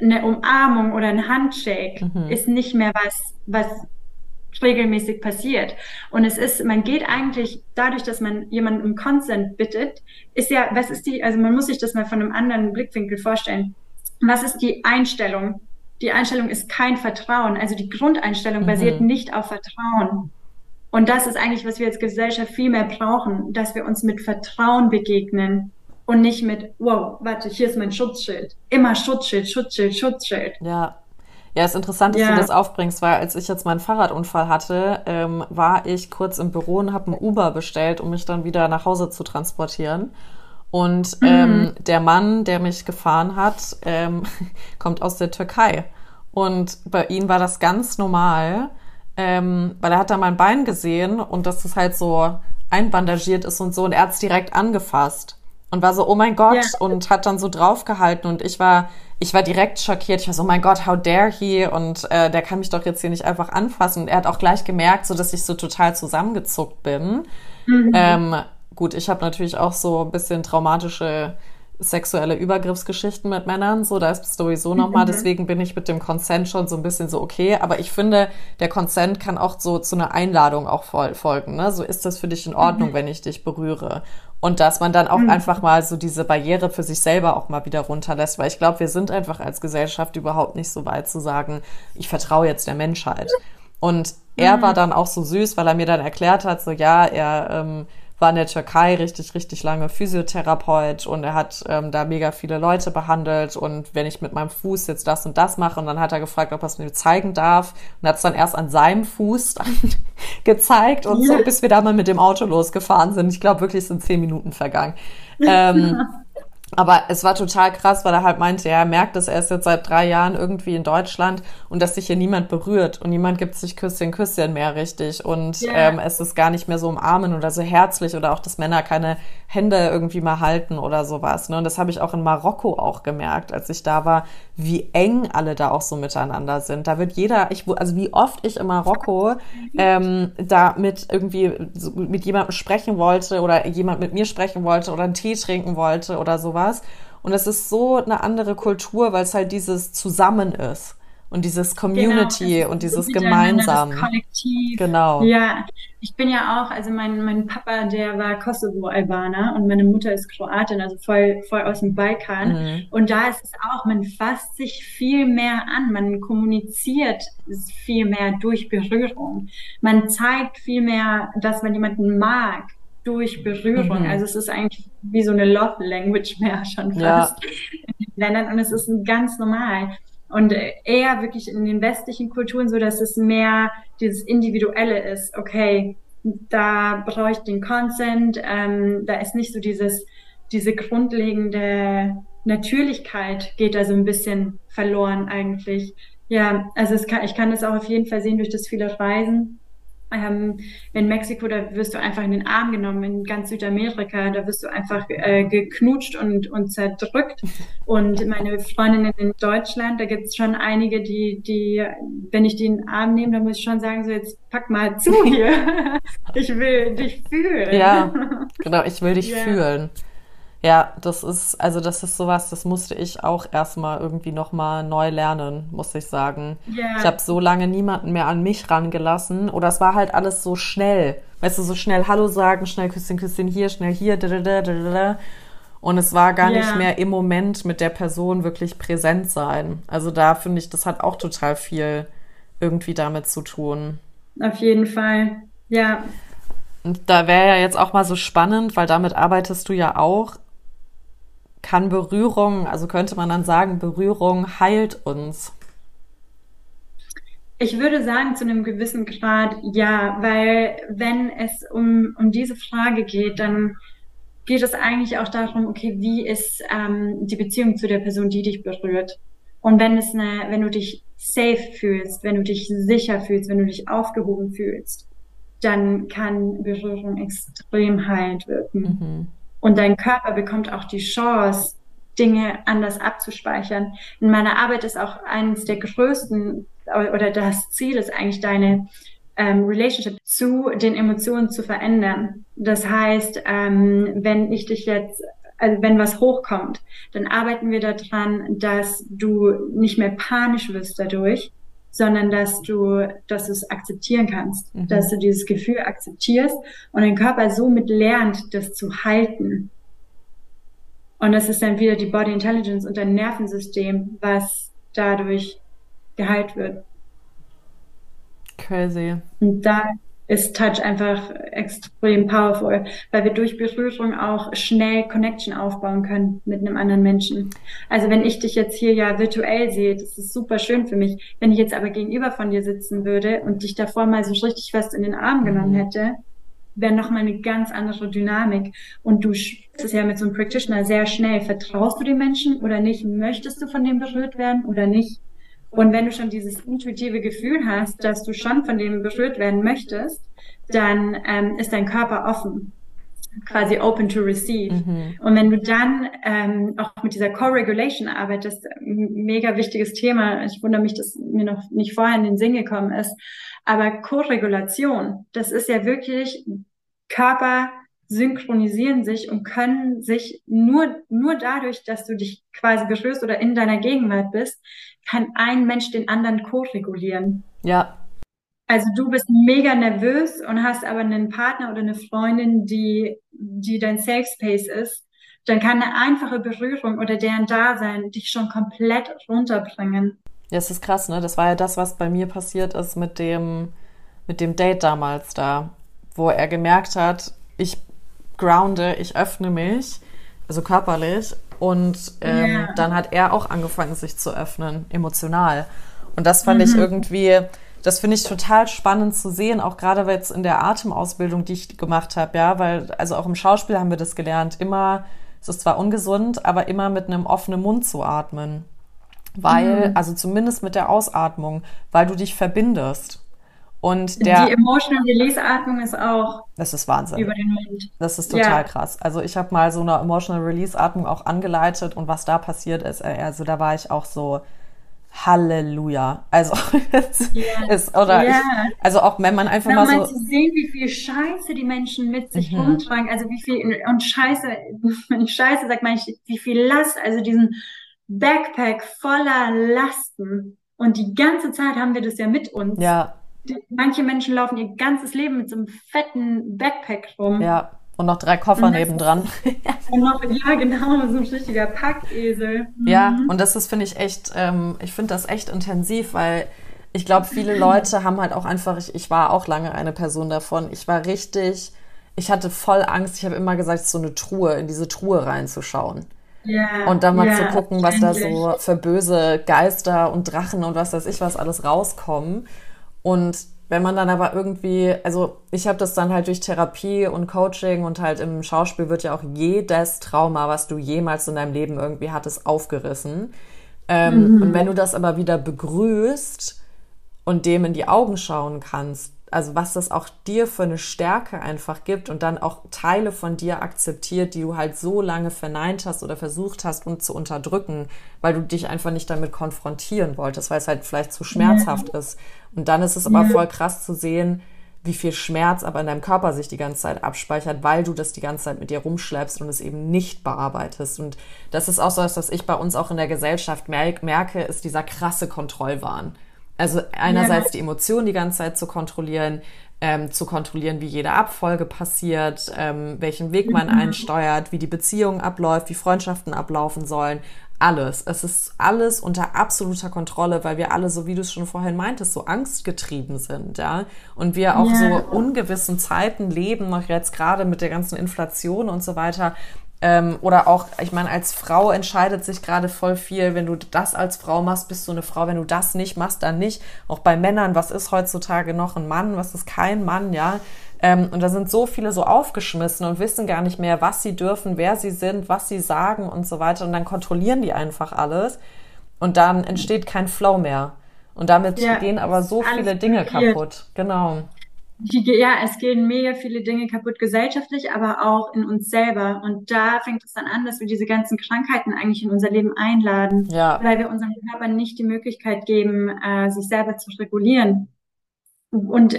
Eine Umarmung oder ein Handshake mhm. ist nicht mehr was, was regelmäßig passiert. Und es ist, man geht eigentlich dadurch, dass man jemanden um Consent bittet, ist ja, was ist die, also man muss sich das mal von einem anderen Blickwinkel vorstellen. Was ist die Einstellung? Die Einstellung ist kein Vertrauen. Also die Grundeinstellung mhm. basiert nicht auf Vertrauen. Und das ist eigentlich, was wir als Gesellschaft viel mehr brauchen, dass wir uns mit Vertrauen begegnen und nicht mit, wow, warte, hier ist mein Schutzschild. Immer Schutzschild, Schutzschild, Schutzschild. Ja, ja, ist interessant, dass ja. du das aufbringst, weil als ich jetzt meinen Fahrradunfall hatte, ähm, war ich kurz im Büro und habe ein Uber bestellt, um mich dann wieder nach Hause zu transportieren. Und mhm. ähm, der Mann, der mich gefahren hat, ähm, kommt aus der Türkei. Und bei ihm war das ganz normal, ähm, weil er hat da mein Bein gesehen und dass es halt so einbandagiert ist und so und er hat es direkt angefasst und war so, oh mein Gott, ja. und hat dann so draufgehalten und ich war ich war direkt schockiert. Ich war so, oh mein Gott, how dare he? Und äh, der kann mich doch jetzt hier nicht einfach anfassen. Und er hat auch gleich gemerkt, so dass ich so total zusammengezuckt bin. Mhm. Ähm, gut, ich habe natürlich auch so ein bisschen traumatische sexuelle Übergriffsgeschichten mit Männern, so da ist sowieso nochmal, mhm. deswegen bin ich mit dem Consent schon so ein bisschen so okay, aber ich finde, der Consent kann auch so zu einer Einladung auch folgen, ne? So ist das für dich in Ordnung, mhm. wenn ich dich berühre. Und dass man dann auch mhm. einfach mal so diese Barriere für sich selber auch mal wieder runterlässt, weil ich glaube, wir sind einfach als Gesellschaft überhaupt nicht so weit zu sagen, ich vertraue jetzt der Menschheit. Und er war mhm. dann auch so süß, weil er mir dann erklärt hat, so ja, er ähm, war in der Türkei richtig, richtig lange Physiotherapeut und er hat ähm, da mega viele Leute behandelt und wenn ich mit meinem Fuß jetzt das und das mache und dann hat er gefragt, ob er es mir zeigen darf und hat es dann erst an seinem Fuß gezeigt und so, bis wir da mal mit dem Auto losgefahren sind. Ich glaube wirklich, sind zehn Minuten vergangen. Ähm, Aber es war total krass, weil er halt meinte, ja, er merkt dass er ist jetzt seit drei Jahren irgendwie in Deutschland und dass sich hier niemand berührt und niemand gibt sich Küsschen, Küsschen mehr richtig und yeah. ähm, es ist gar nicht mehr so umarmen oder so herzlich oder auch, dass Männer keine Hände irgendwie mal halten oder sowas. Ne? Und das habe ich auch in Marokko auch gemerkt, als ich da war, wie eng alle da auch so miteinander sind. Da wird jeder, ich, also wie oft ich in Marokko ähm, da mit irgendwie mit jemandem sprechen wollte oder jemand mit mir sprechen wollte oder einen Tee trinken wollte oder sowas. Und es ist so eine andere Kultur, weil es halt dieses Zusammen ist und dieses Community genau, und dieses gemeinsam. Das Kollektiv. Genau. Ja, ich bin ja auch, also mein, mein Papa, der war Kosovo-Albaner und meine Mutter ist Kroatin, also voll, voll aus dem Balkan. Mhm. Und da ist es auch, man fasst sich viel mehr an, man kommuniziert viel mehr durch Berührung. Man zeigt viel mehr, dass man jemanden mag durch Berührung. Mhm. Also es ist eigentlich wie so eine Love Language mehr schon fast ja. in den Ländern und es ist ganz normal. Und eher wirklich in den westlichen Kulturen so, dass es mehr dieses Individuelle ist. Okay, da brauche ich den Consent, ähm, da ist nicht so dieses, diese grundlegende Natürlichkeit geht da so ein bisschen verloren eigentlich. Ja, also kann, ich kann das auch auf jeden Fall sehen durch das viele Reisen ähm, in Mexiko, da wirst du einfach in den Arm genommen, in ganz Südamerika, da wirst du einfach äh, geknutscht und, und zerdrückt. Und meine Freundinnen in Deutschland, da gibt es schon einige, die, die, wenn ich die in den Arm nehme, dann muss ich schon sagen, so jetzt pack mal zu hier. ich will dich fühlen. Ja, genau, ich will dich yeah. fühlen. Ja, das ist, also das ist sowas, das musste ich auch erstmal irgendwie nochmal neu lernen, muss ich sagen. Yeah. Ich habe so lange niemanden mehr an mich rangelassen oder es war halt alles so schnell. Weißt du, so schnell Hallo sagen, schnell Küsschen, Küsschen hier, schnell hier, da, da, da, da, da. Und es war gar yeah. nicht mehr im Moment mit der Person wirklich präsent sein. Also da finde ich, das hat auch total viel irgendwie damit zu tun. Auf jeden Fall, ja. Und da wäre ja jetzt auch mal so spannend, weil damit arbeitest du ja auch kann Berührung, also könnte man dann sagen, Berührung heilt uns? Ich würde sagen, zu einem gewissen Grad ja, weil wenn es um, um diese Frage geht, dann geht es eigentlich auch darum, okay, wie ist ähm, die Beziehung zu der Person, die dich berührt? Und wenn es eine, wenn du dich safe fühlst, wenn du dich sicher fühlst, wenn du dich aufgehoben fühlst, dann kann Berührung extrem heilend wirken. Mhm. Und dein Körper bekommt auch die Chance, Dinge anders abzuspeichern. In meiner Arbeit ist auch eines der größten oder das Ziel ist eigentlich deine ähm, Relationship zu den Emotionen zu verändern. Das heißt, ähm, wenn ich dich jetzt, also wenn was hochkommt, dann arbeiten wir daran, dass du nicht mehr panisch wirst dadurch, sondern dass du, dass du es akzeptieren kannst, mhm. dass du dieses Gefühl akzeptierst und dein Körper somit lernt, das zu halten. Und das ist dann wieder die Body Intelligence und dein Nervensystem, was dadurch geheilt wird. Crazy. Und da ist Touch einfach extrem powerful, weil wir durch Berührung auch schnell Connection aufbauen können mit einem anderen Menschen. Also wenn ich dich jetzt hier ja virtuell sehe, das ist super schön für mich. Wenn ich jetzt aber gegenüber von dir sitzen würde und dich davor mal so richtig fest in den Arm genommen mhm. hätte, wäre nochmal eine ganz andere Dynamik. Und du das ist ja mit so einem Practitioner sehr schnell. Vertraust du dem Menschen oder nicht? Möchtest du von dem berührt werden oder nicht? Und wenn du schon dieses intuitive Gefühl hast, dass du schon von dem berührt werden möchtest, dann ähm, ist dein Körper offen, quasi open to receive. Mhm. Und wenn du dann ähm, auch mit dieser Co-Regulation arbeitest, mega wichtiges Thema. Ich wundere mich, dass mir noch nicht vorher in den Sinn gekommen ist. Aber Co-Regulation, das ist ja wirklich Körper synchronisieren sich und können sich nur, nur dadurch, dass du dich quasi berührst oder in deiner Gegenwart bist, kann ein Mensch den anderen co-regulieren. Ja. Also du bist mega nervös und hast aber einen Partner oder eine Freundin, die, die dein Safe Space ist, dann kann eine einfache Berührung oder deren Dasein dich schon komplett runterbringen. Ja, es ist krass, ne? Das war ja das, was bei mir passiert ist mit dem, mit dem Date damals da, wo er gemerkt hat, ich grounde, ich öffne mich, also körperlich. Und ähm, yeah. dann hat er auch angefangen, sich zu öffnen, emotional. Und das fand mhm. ich irgendwie, das finde ich total spannend zu sehen, auch gerade jetzt in der Atemausbildung, die ich gemacht habe, ja, weil, also auch im Schauspiel haben wir das gelernt, immer, es ist zwar ungesund, aber immer mit einem offenen Mund zu atmen. Weil, mhm. also zumindest mit der Ausatmung, weil du dich verbindest. Und der, die Emotional Release Atmung ist auch. Das ist Wahnsinn. Über den Mund. Das ist total ja. krass. Also ich habe mal so eine Emotional Release Atmung auch angeleitet und was da passiert ist, äh, also da war ich auch so Halleluja. Also ist oder yeah. ich, also auch wenn man einfach Na, mal so zu sehen, wie viel Scheiße die Menschen mit sich mhm. rumtragen, also wie viel und Scheiße, wenn ich Scheiße sage, meine ich wie viel Last, also diesen Backpack voller Lasten Und die ganze Zeit haben wir das ja mit uns. Ja. Manche Menschen laufen ihr ganzes Leben mit so einem fetten Backpack rum. Ja. Und noch drei Koffer nebendran. und noch, ja, genau, so ein richtiger Packesel. Ja, mhm. und das ist, finde ich, echt, ähm, ich finde das echt intensiv, weil ich glaube, viele Leute haben halt auch einfach, ich, ich war auch lange eine Person davon, ich war richtig, ich hatte voll Angst, ich habe immer gesagt, so eine Truhe, in diese Truhe reinzuschauen. Ja, und dann mal ja, zu gucken, was da so für böse Geister und Drachen und was weiß ich was alles rauskommen. Und wenn man dann aber irgendwie, also ich habe das dann halt durch Therapie und Coaching und halt im Schauspiel wird ja auch jedes Trauma, was du jemals in deinem Leben irgendwie hattest, aufgerissen. Ähm, mhm. Und wenn du das aber wieder begrüßt und dem in die Augen schauen kannst, also was das auch dir für eine Stärke einfach gibt und dann auch Teile von dir akzeptiert, die du halt so lange verneint hast oder versucht hast, um zu unterdrücken, weil du dich einfach nicht damit konfrontieren wolltest, weil es halt vielleicht zu schmerzhaft ja. ist. Und dann ist es aber voll krass zu sehen, wie viel Schmerz aber in deinem Körper sich die ganze Zeit abspeichert, weil du das die ganze Zeit mit dir rumschleppst und es eben nicht bearbeitest. Und das ist auch so, was ich bei uns auch in der Gesellschaft merke, ist dieser krasse Kontrollwahn. Also einerseits die Emotionen die ganze Zeit zu kontrollieren, ähm, zu kontrollieren, wie jede Abfolge passiert, ähm, welchen Weg man mhm. einsteuert, wie die Beziehung abläuft, wie Freundschaften ablaufen sollen. Alles. Es ist alles unter absoluter Kontrolle, weil wir alle, so wie du es schon vorhin meintest, so angstgetrieben sind, ja. Und wir auch yeah. so ungewissen Zeiten leben, noch jetzt gerade mit der ganzen Inflation und so weiter, ähm, oder auch, ich meine, als Frau entscheidet sich gerade voll viel, wenn du das als Frau machst, bist du eine Frau, wenn du das nicht machst, dann nicht. Auch bei Männern, was ist heutzutage noch ein Mann, was ist kein Mann, ja. Ähm, und da sind so viele so aufgeschmissen und wissen gar nicht mehr, was sie dürfen, wer sie sind, was sie sagen und so weiter. Und dann kontrollieren die einfach alles. Und dann entsteht kein Flow mehr. Und damit ja, gehen aber so viele Dinge kaputt. Genau die, ja, es gehen mega viele Dinge kaputt gesellschaftlich, aber auch in uns selber. Und da fängt es dann an, dass wir diese ganzen Krankheiten eigentlich in unser Leben einladen, ja. weil wir unserem Körper nicht die Möglichkeit geben, äh, sich selber zu regulieren. Und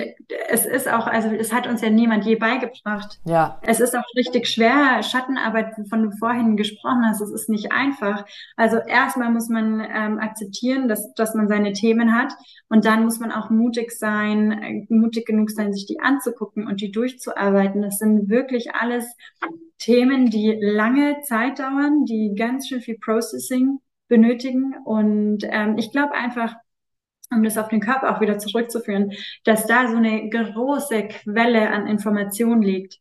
es ist auch, also es hat uns ja niemand je beigebracht. Ja. Es ist auch richtig schwer, Schattenarbeit, wovon du vorhin gesprochen hast, es ist nicht einfach. Also erstmal muss man ähm, akzeptieren, dass, dass man seine Themen hat und dann muss man auch mutig sein, äh, mutig genug sein, sich die anzugucken und die durchzuarbeiten. Das sind wirklich alles Themen, die lange Zeit dauern, die ganz schön viel Processing benötigen. Und ähm, ich glaube einfach, um das auf den Körper auch wieder zurückzuführen, dass da so eine große Quelle an Information liegt,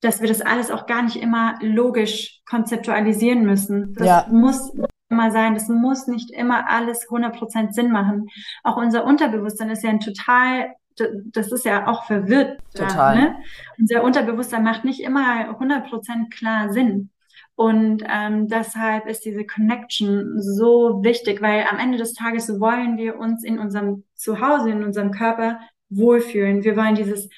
dass wir das alles auch gar nicht immer logisch konzeptualisieren müssen. Das ja. muss immer sein, das muss nicht immer alles 100% Sinn machen. Auch unser Unterbewusstsein ist ja ein total das ist ja auch verwirrt. Total. ne? Unser Unterbewusstsein macht nicht immer 100% klar Sinn. Und ähm, deshalb ist diese Connection so wichtig, weil am Ende des Tages wollen wir uns in unserem Zuhause, in unserem Körper wohlfühlen. Wir wollen dieses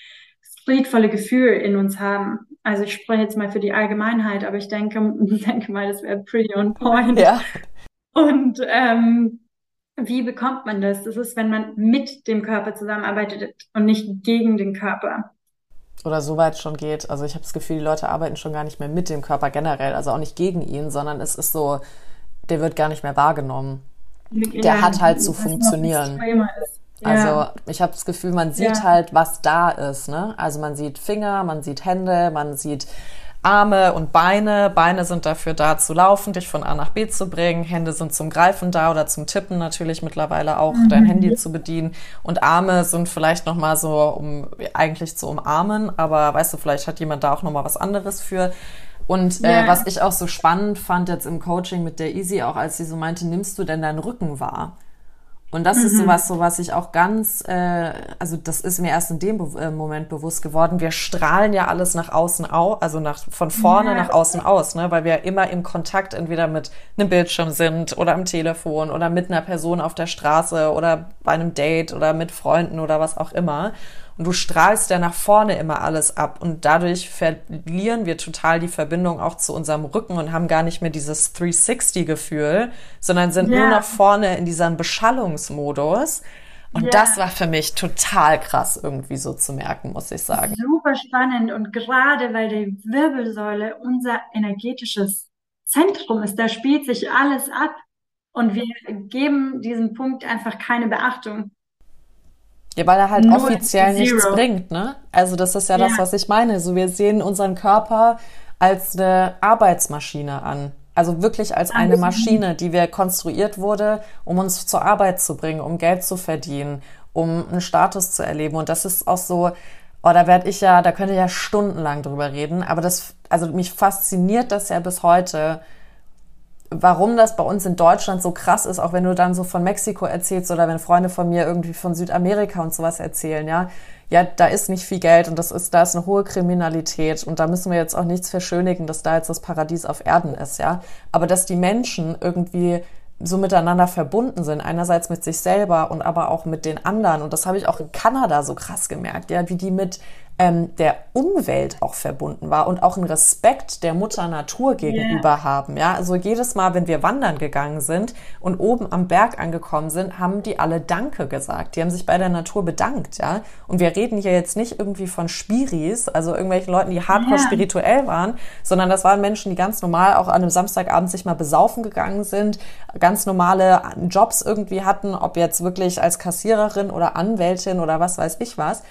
friedvolle Gefühl in uns haben. Also ich spreche jetzt mal für die Allgemeinheit, aber ich denke, denke mal, das wäre pretty on point. Ja. Und ähm, wie bekommt man das? Das ist, wenn man mit dem Körper zusammenarbeitet und nicht gegen den Körper oder so weit schon geht. Also ich habe das Gefühl, die Leute arbeiten schon gar nicht mehr mit dem Körper generell, also auch nicht gegen ihn, sondern es ist so, der wird gar nicht mehr wahrgenommen. Der ja, hat halt zu funktionieren. Ja. Also ich habe das Gefühl, man sieht ja. halt, was da ist. Ne? Also man sieht Finger, man sieht Hände, man sieht Arme und Beine. Beine sind dafür da zu laufen, dich von A nach B zu bringen. Hände sind zum Greifen da oder zum Tippen natürlich mittlerweile auch, mhm. dein Handy zu bedienen. Und Arme sind vielleicht nochmal so, um eigentlich zu umarmen. Aber weißt du, vielleicht hat jemand da auch nochmal was anderes für. Und äh, was ich auch so spannend fand jetzt im Coaching mit der Easy, auch als sie so meinte, nimmst du denn deinen Rücken wahr? Und das mhm. ist sowas, so was ich auch ganz, äh, also das ist mir erst in dem Be äh, Moment bewusst geworden. Wir strahlen ja alles nach außen au, also nach von vorne ja. nach außen aus, ne, weil wir immer im Kontakt entweder mit einem Bildschirm sind oder am Telefon oder mit einer Person auf der Straße oder bei einem Date oder mit Freunden oder was auch immer. Und du strahlst ja nach vorne immer alles ab. Und dadurch verlieren wir total die Verbindung auch zu unserem Rücken und haben gar nicht mehr dieses 360-Gefühl, sondern sind ja. nur noch vorne in diesem Beschallungsmodus. Und ja. das war für mich total krass irgendwie so zu merken, muss ich sagen. Super spannend und gerade weil die Wirbelsäule unser energetisches Zentrum ist, da spielt sich alles ab. Und wir geben diesem Punkt einfach keine Beachtung. Ja, weil er halt Nur offiziell nichts bringt, ne? Also das ist ja, ja das, was ich meine. So, wir sehen unseren Körper als eine Arbeitsmaschine an. Also wirklich als eine Maschine, die wir konstruiert wurde, um uns zur Arbeit zu bringen, um Geld zu verdienen, um einen Status zu erleben. Und das ist auch so, oh, da werde ich ja, da könnte ich ja stundenlang drüber reden. Aber das, also mich fasziniert das ja bis heute, warum das bei uns in Deutschland so krass ist, auch wenn du dann so von Mexiko erzählst oder wenn Freunde von mir irgendwie von Südamerika und sowas erzählen, ja. Ja, da ist nicht viel Geld und das ist, da ist eine hohe Kriminalität und da müssen wir jetzt auch nichts verschönigen, dass da jetzt das Paradies auf Erden ist, ja. Aber dass die Menschen irgendwie so miteinander verbunden sind, einerseits mit sich selber und aber auch mit den anderen. Und das habe ich auch in Kanada so krass gemerkt, ja, wie die mit ähm, der Umwelt auch verbunden war und auch einen Respekt der Mutter Natur gegenüber yeah. haben. Ja, also jedes Mal, wenn wir wandern gegangen sind und oben am Berg angekommen sind, haben die alle Danke gesagt. Die haben sich bei der Natur bedankt. Ja, und wir reden hier jetzt nicht irgendwie von Spiris, also irgendwelchen Leuten, die hardcore yeah. spirituell waren, sondern das waren Menschen, die ganz normal auch an einem Samstagabend sich mal besaufen gegangen sind, ganz normale Jobs irgendwie hatten, ob jetzt wirklich als Kassiererin oder Anwältin oder was weiß ich was.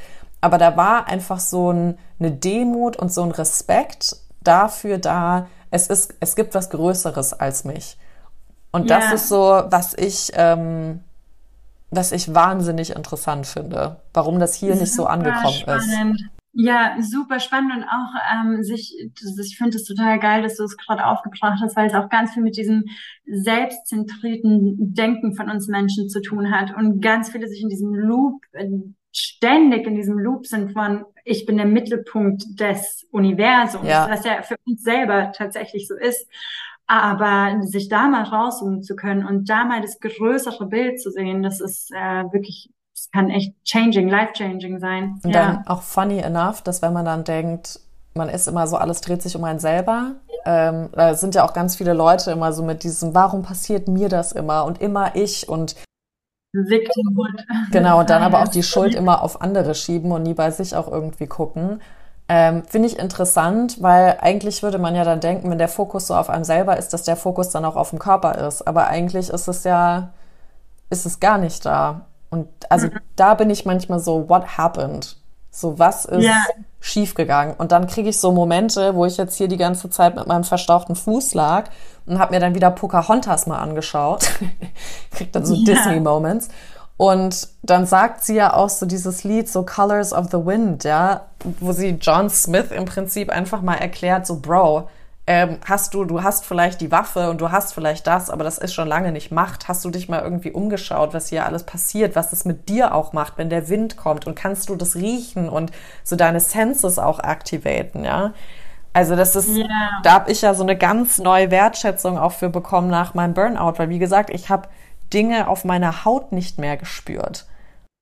Aber da war einfach so ein, eine Demut und so ein Respekt dafür da, es ist, es gibt was Größeres als mich. Und ja. das ist so, was ich, ähm, was ich wahnsinnig interessant finde, warum das hier nicht so angekommen spannend. ist. Ja, super spannend und auch ähm, sich, ich finde es total geil, dass du es gerade aufgebracht hast, weil es auch ganz viel mit diesem selbstzentrierten Denken von uns Menschen zu tun hat und ganz viele sich in diesem Loop ständig in diesem Loop sind von, ich bin der Mittelpunkt des Universums, ja. was ja für uns selber tatsächlich so ist. Aber sich da mal rauszoomen zu können und da mal das größere Bild zu sehen, das ist äh, wirklich, das kann echt changing, life-changing sein. Und ja. dann auch funny enough, dass wenn man dann denkt, man ist immer so, alles dreht sich um einen selber. Ähm, da sind ja auch ganz viele Leute immer so mit diesem, warum passiert mir das immer und immer ich und Victimhood. Genau, und dann aber auch die Schuld immer auf andere schieben und nie bei sich auch irgendwie gucken. Ähm, Finde ich interessant, weil eigentlich würde man ja dann denken, wenn der Fokus so auf einem selber ist, dass der Fokus dann auch auf dem Körper ist. Aber eigentlich ist es ja, ist es gar nicht da. Und also mhm. da bin ich manchmal so, what happened? So, was ist ja. Schiefgegangen? Und dann kriege ich so Momente, wo ich jetzt hier die ganze Zeit mit meinem verstauchten Fuß lag und habe mir dann wieder Pocahontas mal angeschaut. Krieg dann so ja. Disney-Moments. Und dann sagt sie ja auch so dieses Lied, so Colors of the Wind, ja, wo sie John Smith im Prinzip einfach mal erklärt, so Bro, ähm, hast du, du hast vielleicht die Waffe und du hast vielleicht das, aber das ist schon lange nicht Macht. Hast du dich mal irgendwie umgeschaut, was hier alles passiert, was es mit dir auch macht, wenn der Wind kommt und kannst du das riechen und so deine Senses auch aktivieren, ja? Also das ist, yeah. da habe ich ja so eine ganz neue Wertschätzung auch für bekommen nach meinem Burnout, weil wie gesagt, ich habe Dinge auf meiner Haut nicht mehr gespürt.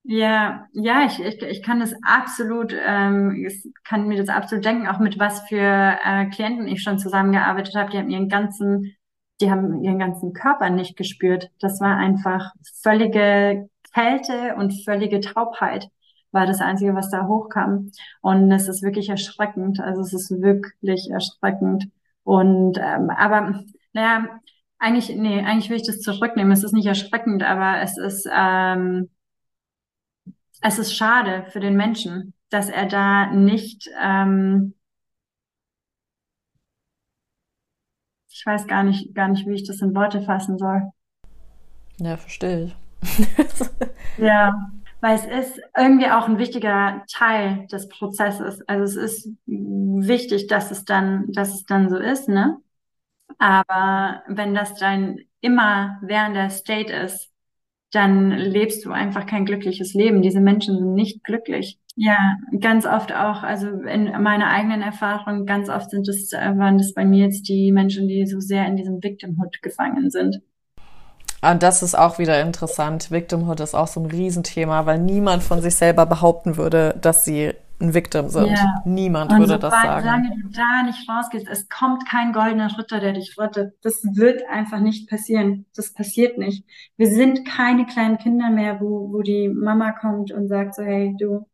Ja, ja, ich, ich, ich kann das absolut, ähm, ich kann mir das absolut denken, auch mit was für äh, Klienten ich schon zusammengearbeitet habe. Die haben ihren ganzen, die haben ihren ganzen Körper nicht gespürt. Das war einfach völlige Kälte und völlige Taubheit war das Einzige, was da hochkam. Und es ist wirklich erschreckend. Also es ist wirklich erschreckend. Und ähm, aber naja, eigentlich, nee, eigentlich will ich das zurücknehmen. Es ist nicht erschreckend, aber es ist ähm, es ist schade für den Menschen, dass er da nicht, ähm, ich weiß gar nicht, gar nicht, wie ich das in Worte fassen soll. Ja, verstehe ich. ja, weil es ist irgendwie auch ein wichtiger Teil des Prozesses. Also es ist wichtig, dass es dann, dass es dann so ist, ne? Aber wenn das dann immer während der State ist, dann lebst du einfach kein glückliches Leben. Diese Menschen sind nicht glücklich. Ja, ganz oft auch, also in meiner eigenen Erfahrung, ganz oft sind es, äh, waren das bei mir jetzt die Menschen, die so sehr in diesem Victimhood gefangen sind. Und das ist auch wieder interessant. Victimhood ist auch so ein Riesenthema, weil niemand von sich selber behaupten würde, dass sie ein Victim sind. Ja. Niemand und würde das sagen. Solange du da nicht rausgehst, es kommt kein goldener Ritter, der dich rettet. Das wird einfach nicht passieren. Das passiert nicht. Wir sind keine kleinen Kinder mehr, wo, wo die Mama kommt und sagt so, hey, du,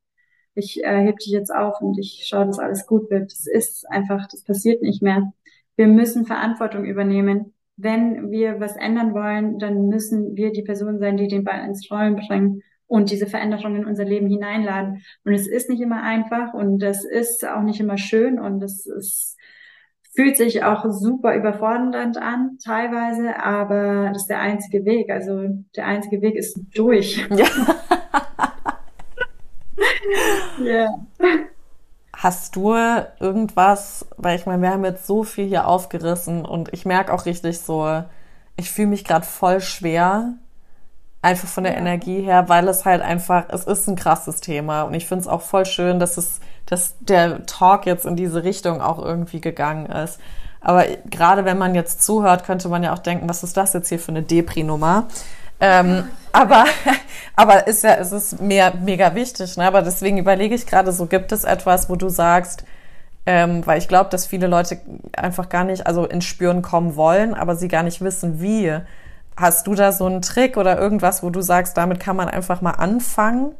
ich äh, heb dich jetzt auf und ich schaue, dass alles gut wird. Das ist einfach, das passiert nicht mehr. Wir müssen Verantwortung übernehmen. wenn wir was ändern wollen, dann müssen wir die Person sein, die den Ball ins Rollen bringen und diese Veränderung in unser Leben hineinladen. Und es ist nicht immer einfach und das ist auch nicht immer schön und es ist, fühlt sich auch super überfordernd an, teilweise, aber das ist der einzige Weg. Also der einzige Weg ist durch. Ja. ja. Hast du irgendwas, weil ich meine, wir haben jetzt so viel hier aufgerissen und ich merke auch richtig so, ich fühle mich gerade voll schwer, einfach von der ja. Energie her, weil es halt einfach, es ist ein krasses Thema und ich finde es auch voll schön, dass es, dass der Talk jetzt in diese Richtung auch irgendwie gegangen ist. Aber gerade wenn man jetzt zuhört, könnte man ja auch denken, was ist das jetzt hier für eine Depri-Nummer? Ähm, aber, aber ist ja, ist es mehr, mega wichtig, ne? Aber deswegen überlege ich gerade so, gibt es etwas, wo du sagst, ähm, weil ich glaube, dass viele Leute einfach gar nicht, also ins Spüren kommen wollen, aber sie gar nicht wissen, wie. Hast du da so einen Trick oder irgendwas, wo du sagst, damit kann man einfach mal anfangen?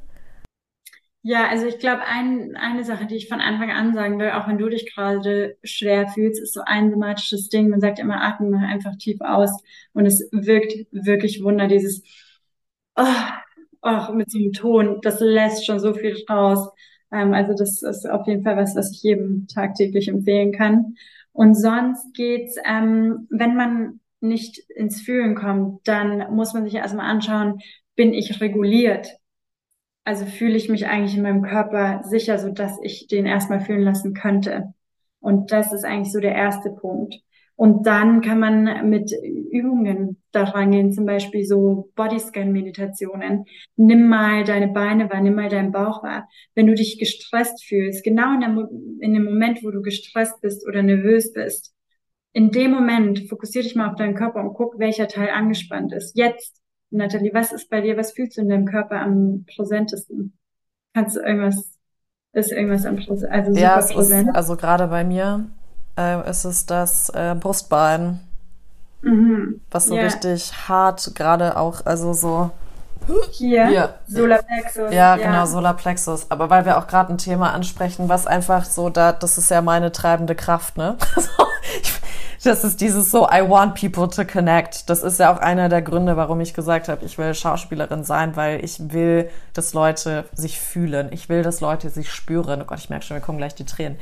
Ja, also ich glaube, ein, eine Sache, die ich von Anfang an sagen will, auch wenn du dich gerade schwer fühlst, ist so ein somatisches Ding. Man sagt immer, atme einfach tief aus. Und es wirkt wirklich Wunder, dieses oh, oh, mit so einem Ton, das lässt schon so viel raus. Ähm, also das ist auf jeden Fall was, was ich jedem tagtäglich empfehlen kann. Und sonst geht's, ähm, wenn man nicht ins Fühlen kommt, dann muss man sich erstmal anschauen, bin ich reguliert? Also fühle ich mich eigentlich in meinem Körper sicher, so dass ich den erstmal fühlen lassen könnte. Und das ist eigentlich so der erste Punkt. Und dann kann man mit Übungen daran gehen, zum Beispiel so Bodyscan-Meditationen. Nimm mal deine Beine wahr, nimm mal deinen Bauch wahr. Wenn du dich gestresst fühlst, genau in, der, in dem Moment, wo du gestresst bist oder nervös bist, in dem Moment fokussier dich mal auf deinen Körper und guck, welcher Teil angespannt ist. Jetzt, Nathalie, was ist bei dir, was fühlst du in deinem Körper am präsentesten? Kannst du irgendwas, ist irgendwas am präsentesten? Also super ja, präsent? Ist, also gerade bei mir äh, ist es das äh, Brustbein, mhm. was so yeah. richtig hart gerade auch, also so hier, Hier. Solarplexus. Ja, ja, genau, Solarplexus. Aber weil wir auch gerade ein Thema ansprechen, was einfach so, da, das ist ja meine treibende Kraft, ne? das ist dieses so, I want people to connect. Das ist ja auch einer der Gründe, warum ich gesagt habe, ich will Schauspielerin sein, weil ich will, dass Leute sich fühlen. Ich will, dass Leute sich spüren. Oh Gott, ich merke schon, wir kommen gleich die Tränen.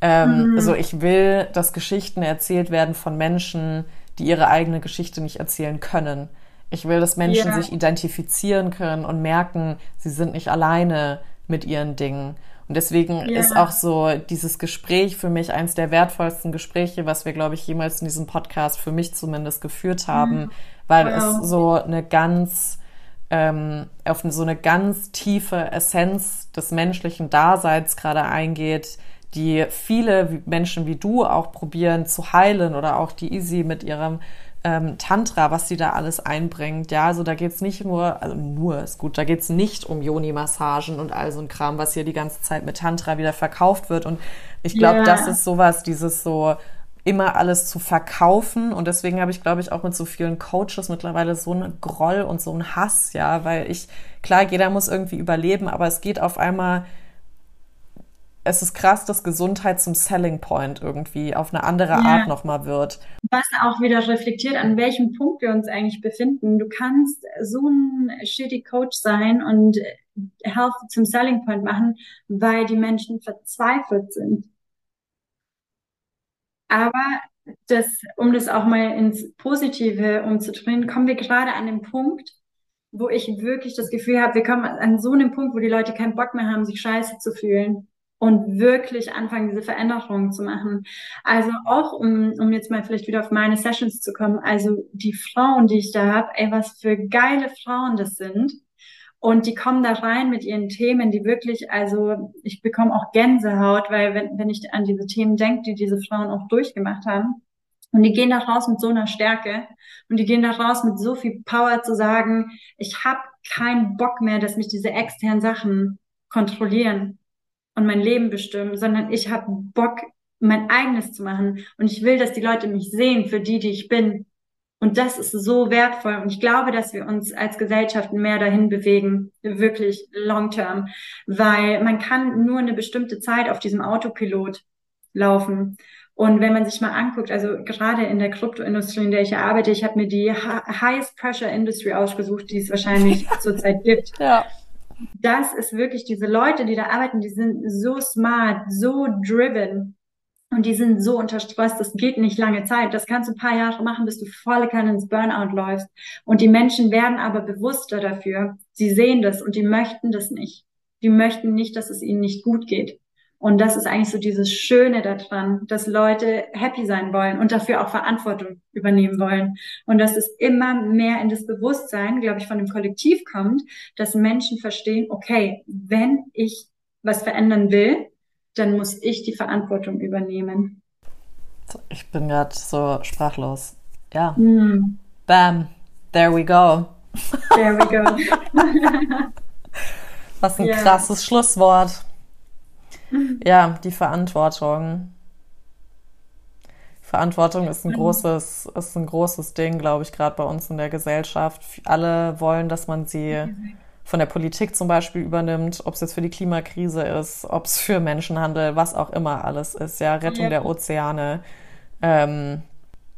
Ähm, mhm. Also ich will, dass Geschichten erzählt werden von Menschen, die ihre eigene Geschichte nicht erzählen können. Ich will, dass Menschen yeah. sich identifizieren können und merken, sie sind nicht alleine mit ihren Dingen. Und deswegen yeah. ist auch so dieses Gespräch für mich eins der wertvollsten Gespräche, was wir, glaube ich, jemals in diesem Podcast für mich zumindest geführt haben, mhm. weil wow. es so eine ganz ähm, auf so eine ganz tiefe Essenz des menschlichen Daseins gerade eingeht, die viele Menschen wie du auch probieren zu heilen oder auch die Easy mit ihrem ähm, Tantra, was sie da alles einbringt. Ja, also da geht's nicht nur, also nur ist gut, da geht's nicht um Yoni-Massagen und all so ein Kram, was hier die ganze Zeit mit Tantra wieder verkauft wird. Und ich glaube, yeah. das ist sowas, dieses so immer alles zu verkaufen. Und deswegen habe ich, glaube ich, auch mit so vielen Coaches mittlerweile so einen Groll und so einen Hass, ja, weil ich, klar, jeder muss irgendwie überleben, aber es geht auf einmal es ist krass, dass Gesundheit zum Selling Point irgendwie auf eine andere ja. Art nochmal wird. Was auch wieder reflektiert, an welchem Punkt wir uns eigentlich befinden. Du kannst so ein shitty Coach sein und Health zum Selling Point machen, weil die Menschen verzweifelt sind. Aber das, um das auch mal ins Positive umzudrehen, kommen wir gerade an den Punkt, wo ich wirklich das Gefühl habe, wir kommen an so einem Punkt, wo die Leute keinen Bock mehr haben, sich scheiße zu fühlen und wirklich anfangen, diese Veränderungen zu machen. Also auch, um, um jetzt mal vielleicht wieder auf meine Sessions zu kommen, also die Frauen, die ich da habe, ey, was für geile Frauen das sind. Und die kommen da rein mit ihren Themen, die wirklich, also ich bekomme auch Gänsehaut, weil wenn, wenn ich an diese Themen denke, die diese Frauen auch durchgemacht haben, und die gehen da raus mit so einer Stärke und die gehen da raus mit so viel Power zu sagen, ich habe keinen Bock mehr, dass mich diese externen Sachen kontrollieren und mein Leben bestimmen, sondern ich habe Bock, mein eigenes zu machen. Und ich will, dass die Leute mich sehen für die, die ich bin. Und das ist so wertvoll. Und ich glaube, dass wir uns als Gesellschaft mehr dahin bewegen, wirklich long term, weil man kann nur eine bestimmte Zeit auf diesem Autopilot laufen. Und wenn man sich mal anguckt, also gerade in der Kryptoindustrie, in der ich arbeite, ich habe mir die Highest Pressure Industry ausgesucht, die es wahrscheinlich zurzeit gibt. Ja. Das ist wirklich diese Leute, die da arbeiten, die sind so smart, so driven. Und die sind so unter Stress, das geht nicht lange Zeit. Das kannst du ein paar Jahre machen, bis du volle Kanne ins Burnout läufst. Und die Menschen werden aber bewusster dafür. Sie sehen das und die möchten das nicht. Die möchten nicht, dass es ihnen nicht gut geht. Und das ist eigentlich so dieses Schöne daran, dass Leute happy sein wollen und dafür auch Verantwortung übernehmen wollen. Und dass es immer mehr in das Bewusstsein, glaube ich, von dem Kollektiv kommt, dass Menschen verstehen, okay, wenn ich was verändern will, dann muss ich die Verantwortung übernehmen. Ich bin gerade so sprachlos. Ja. Mm. Bam. There we go. There we go. Was ein yeah. krasses Schlusswort. Ja, die Verantwortung. Verantwortung ist ein großes, ist ein großes Ding, glaube ich, gerade bei uns in der Gesellschaft. Alle wollen, dass man sie von der Politik zum Beispiel übernimmt, ob es jetzt für die Klimakrise ist, ob es für Menschenhandel, was auch immer alles ist, ja, Rettung ja. der Ozeane. Ähm,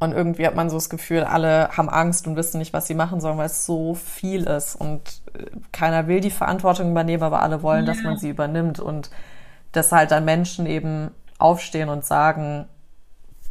und irgendwie hat man so das Gefühl, alle haben Angst und wissen nicht, was sie machen sollen, weil es so viel ist. Und äh, keiner will die Verantwortung übernehmen, aber alle wollen, ja. dass man sie übernimmt. Und dass halt dann Menschen eben aufstehen und sagen,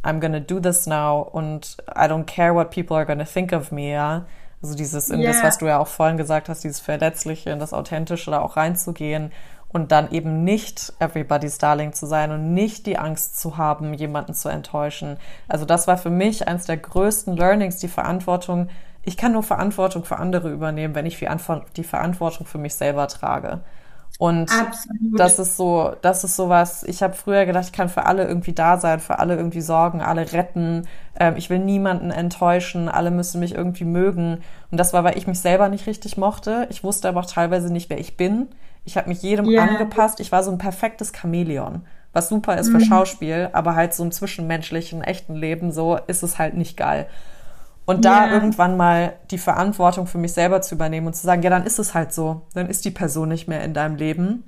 I'm gonna do this now und I don't care what people are gonna think of me, ja. Also dieses, in yeah. das, was du ja auch vorhin gesagt hast, dieses Verletzliche, in das Authentische da auch reinzugehen und dann eben nicht everybody's darling zu sein und nicht die Angst zu haben, jemanden zu enttäuschen. Also das war für mich eines der größten Learnings, die Verantwortung. Ich kann nur Verantwortung für andere übernehmen, wenn ich die Verantwortung für mich selber trage. Und Absolut. das ist so, das ist sowas, ich habe früher gedacht, ich kann für alle irgendwie da sein, für alle irgendwie sorgen, alle retten. Ähm, ich will niemanden enttäuschen, alle müssen mich irgendwie mögen. Und das war, weil ich mich selber nicht richtig mochte. Ich wusste aber auch teilweise nicht, wer ich bin. Ich habe mich jedem yeah. angepasst. Ich war so ein perfektes Chamäleon. Was super ist für mhm. Schauspiel, aber halt so im zwischenmenschlichen, echten Leben so ist es halt nicht geil. Und da yeah. irgendwann mal die Verantwortung für mich selber zu übernehmen und zu sagen, ja, dann ist es halt so. Dann ist die Person nicht mehr in deinem Leben.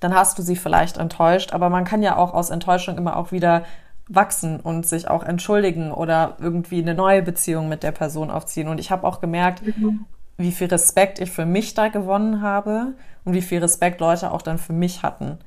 Dann hast du sie vielleicht enttäuscht, aber man kann ja auch aus Enttäuschung immer auch wieder wachsen und sich auch entschuldigen oder irgendwie eine neue Beziehung mit der Person aufziehen. Und ich habe auch gemerkt, mhm. wie viel Respekt ich für mich da gewonnen habe und wie viel Respekt Leute auch dann für mich hatten.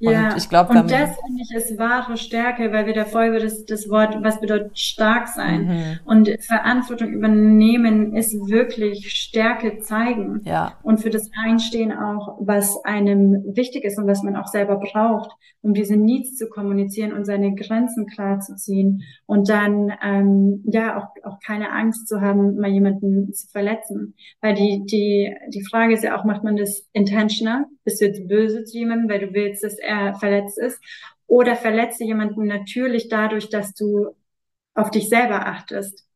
Ja, und ich glaube, und das finde ich ist wahre Stärke, weil wir davor über das, das Wort, was bedeutet stark sein mhm. und Verantwortung übernehmen, ist wirklich Stärke zeigen ja. und für das Einstehen auch, was einem wichtig ist und was man auch selber braucht, um diese Needs zu kommunizieren und seine Grenzen klar zu ziehen und dann ähm, ja auch, auch keine Angst zu haben, mal jemanden zu verletzen, weil die die die Frage ist ja auch, macht man das intentional? Bist du jetzt böse zu jemandem, weil du willst, dass er verletzt ist? Oder verletze jemanden natürlich dadurch, dass du auf dich selber achtest?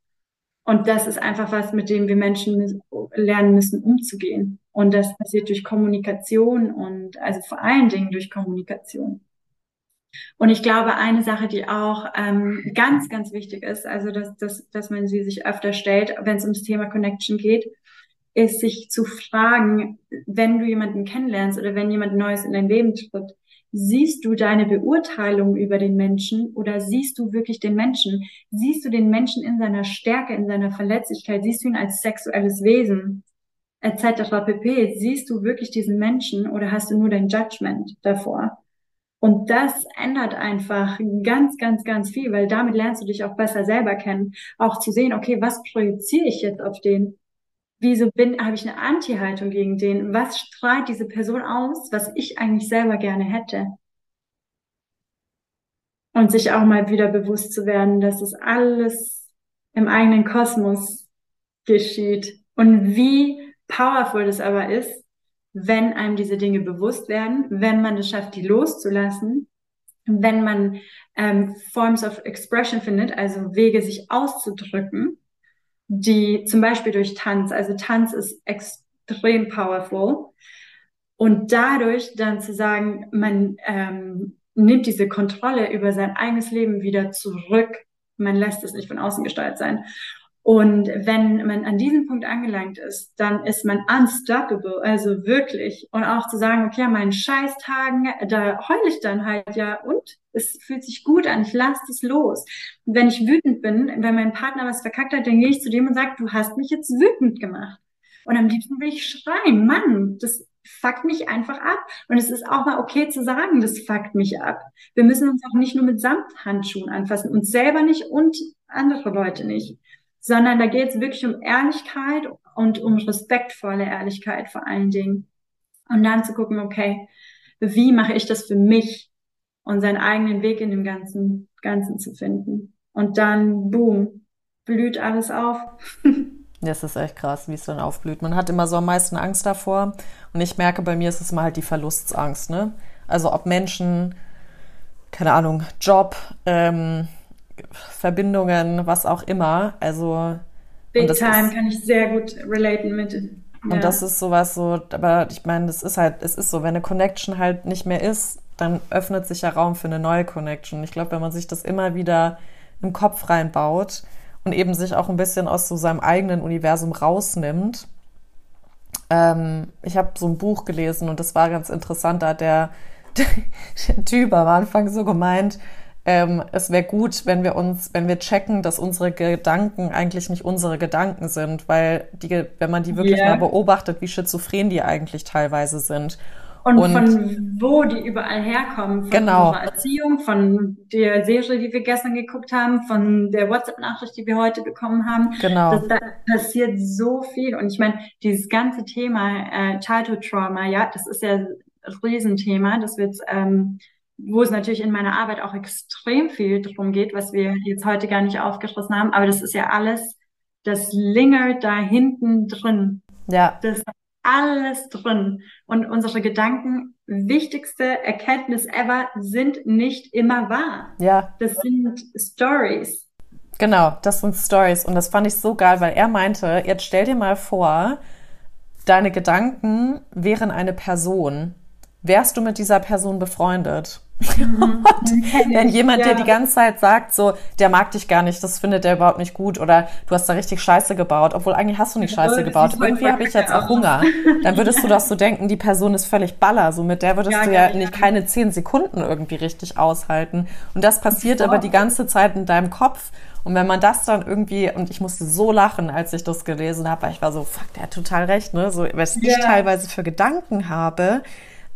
Und das ist einfach was, mit dem wir Menschen lernen müssen, umzugehen. Und das passiert durch Kommunikation und also vor allen Dingen durch Kommunikation. Und ich glaube, eine Sache, die auch ähm, ganz, ganz wichtig ist, also dass, dass, dass man sie sich öfter stellt, wenn es ums Thema Connection geht, ist sich zu fragen, wenn du jemanden kennenlernst oder wenn jemand Neues in dein Leben tritt, siehst du deine Beurteilung über den Menschen oder siehst du wirklich den Menschen? Siehst du den Menschen in seiner Stärke, in seiner Verletzlichkeit? Siehst du ihn als sexuelles Wesen? Etc. pp. Siehst du wirklich diesen Menschen oder hast du nur dein Judgment davor? Und das ändert einfach ganz, ganz, ganz viel, weil damit lernst du dich auch besser selber kennen. Auch zu sehen, okay, was projiziere ich jetzt auf den? wieso bin, habe ich eine Anti-Haltung gegen den? Was strahlt diese Person aus, was ich eigentlich selber gerne hätte? Und sich auch mal wieder bewusst zu werden, dass es alles im eigenen Kosmos geschieht. Und wie powerful das aber ist, wenn einem diese Dinge bewusst werden, wenn man es schafft, die loszulassen, wenn man ähm, Forms of Expression findet, also Wege, sich auszudrücken, die zum Beispiel durch Tanz, also Tanz ist extrem powerful. Und dadurch dann zu sagen, man ähm, nimmt diese Kontrolle über sein eigenes Leben wieder zurück. Man lässt es nicht von außen gesteuert sein. Und wenn man an diesem Punkt angelangt ist, dann ist man unstoppable, also wirklich. Und auch zu sagen, okay, an meinen Scheißtagen, da heule ich dann halt ja und es fühlt sich gut an, ich lasse das los. Und wenn ich wütend bin, wenn mein Partner was verkackt hat, dann gehe ich zu dem und sage, du hast mich jetzt wütend gemacht. Und am liebsten will ich schreien, Mann, das fuckt mich einfach ab. Und es ist auch mal okay zu sagen, das fuckt mich ab. Wir müssen uns auch nicht nur mit Samthandschuhen anfassen, uns selber nicht und andere Leute nicht sondern da geht es wirklich um Ehrlichkeit und um respektvolle Ehrlichkeit vor allen Dingen. Und dann zu gucken, okay, wie mache ich das für mich und seinen eigenen Weg in dem ganzen, Ganzen zu finden. Und dann, boom, blüht alles auf. Das ist echt krass, wie es dann aufblüht. Man hat immer so am meisten Angst davor. Und ich merke, bei mir ist es mal halt die Verlustsangst, ne? Also ob Menschen, keine Ahnung, Job, ähm, Verbindungen, was auch immer. Also Big Time ist, kann ich sehr gut relaten mit. Ja. Und das ist sowas so, aber ich meine, das ist halt, es ist so, wenn eine Connection halt nicht mehr ist, dann öffnet sich ja Raum für eine neue Connection. Ich glaube, wenn man sich das immer wieder im Kopf reinbaut und eben sich auch ein bisschen aus so seinem eigenen Universum rausnimmt. Ähm, ich habe so ein Buch gelesen und das war ganz interessant, da hat der, der Typ am Anfang so gemeint, ähm, es wäre gut, wenn wir uns, wenn wir checken, dass unsere Gedanken eigentlich nicht unsere Gedanken sind, weil die, wenn man die wirklich yeah. mal beobachtet, wie schizophren die eigentlich teilweise sind. Und, und, von wo die überall herkommen. Von genau. unserer Erziehung, von der Serie, die wir gestern geguckt haben, von der WhatsApp-Nachricht, die wir heute bekommen haben. Genau. Das, da passiert so viel. Und ich meine, dieses ganze Thema äh, Childhood Trauma, ja, das ist ja ein Riesenthema. Das wird ähm, wo es natürlich in meiner Arbeit auch extrem viel darum geht, was wir jetzt heute gar nicht aufgeschlossen haben. Aber das ist ja alles, das lingert da hinten drin. Ja. Das ist alles drin. Und unsere Gedanken, wichtigste Erkenntnis ever, sind nicht immer wahr. Ja. Das sind Stories. Genau, das sind Stories. Und das fand ich so geil, weil er meinte, jetzt stell dir mal vor, deine Gedanken wären eine Person. Wärst du mit dieser Person befreundet? Mhm. wenn jemand ja. dir die ganze Zeit sagt, so, der mag dich gar nicht, das findet der überhaupt nicht gut oder du hast da richtig Scheiße gebaut, obwohl eigentlich hast du nicht Scheiße oh, gebaut. Irgendwie habe ich jetzt auch Hunger. Dann würdest du doch so denken, die Person ist völlig baller. So mit der würdest ja, du ja, ja nicht keine zehn Sekunden irgendwie richtig aushalten. Und das passiert aber die ganze Zeit in deinem Kopf. Und wenn man das dann irgendwie, und ich musste so lachen, als ich das gelesen habe, weil ich war so, fuck, der hat total recht, ne? So, was ich teilweise für Gedanken habe,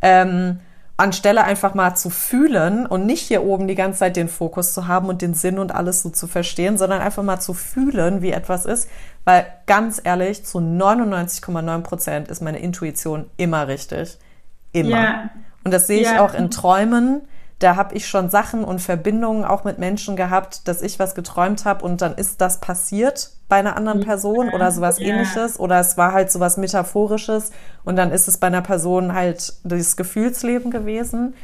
ähm, anstelle einfach mal zu fühlen und nicht hier oben die ganze Zeit den Fokus zu haben und den Sinn und alles so zu verstehen, sondern einfach mal zu fühlen, wie etwas ist. Weil ganz ehrlich, zu 99,9 Prozent ist meine Intuition immer richtig. Immer. Ja. Und das sehe ich ja. auch in Träumen da habe ich schon Sachen und Verbindungen auch mit Menschen gehabt, dass ich was geträumt habe und dann ist das passiert bei einer anderen Person oder sowas ja. ähnliches oder es war halt sowas Metaphorisches und dann ist es bei einer Person halt das Gefühlsleben gewesen.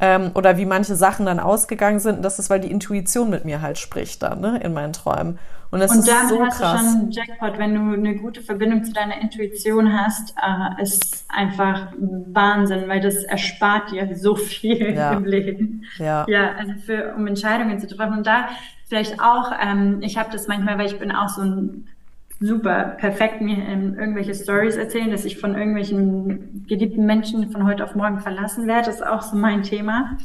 Ähm, oder wie manche Sachen dann ausgegangen sind. das ist, weil die Intuition mit mir halt spricht dann, ne, in meinen Träumen. Und das und ist so hast krass. du schon Jackpot, wenn du eine gute Verbindung zu deiner Intuition hast, äh, ist einfach Wahnsinn, weil das erspart dir so viel ja. im Leben. Ja. Ja, also für, um Entscheidungen zu treffen. Und da vielleicht auch, ähm, ich habe das manchmal, weil ich bin auch so ein super perfekt mir ähm, irgendwelche Stories erzählen, dass ich von irgendwelchen geliebten Menschen von heute auf morgen verlassen werde. Das ist auch so mein Thema.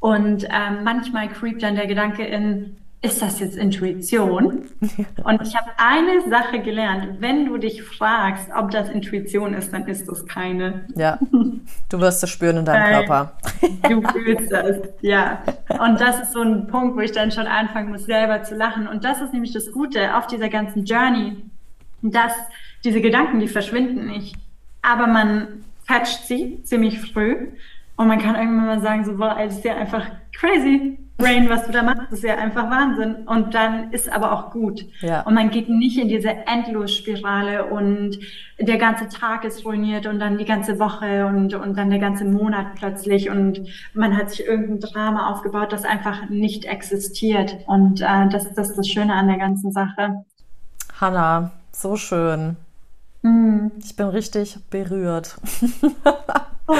Und ähm, manchmal creept dann der Gedanke in, ist das jetzt Intuition? Und ich habe eine Sache gelernt. Wenn du dich fragst, ob das Intuition ist, dann ist das keine. Ja, du wirst es spüren in deinem Körper. Du fühlst das, ja. Und das ist so ein Punkt, wo ich dann schon anfangen muss, selber zu lachen. Und das ist nämlich das Gute auf dieser ganzen Journey, dass diese Gedanken, die verschwinden nicht. Aber man catcht sie ziemlich früh. Und man kann irgendwann mal sagen, so, boah, es ist ja einfach crazy Brain, was du da machst, ist ja einfach Wahnsinn. Und dann ist aber auch gut. Ja. Und man geht nicht in diese Endlosspirale und der ganze Tag ist ruiniert und dann die ganze Woche und, und dann der ganze Monat plötzlich und man hat sich irgendein Drama aufgebaut, das einfach nicht existiert. Und äh, das, das ist das Schöne an der ganzen Sache. Hanna, so schön. Mm. Ich bin richtig berührt. oh.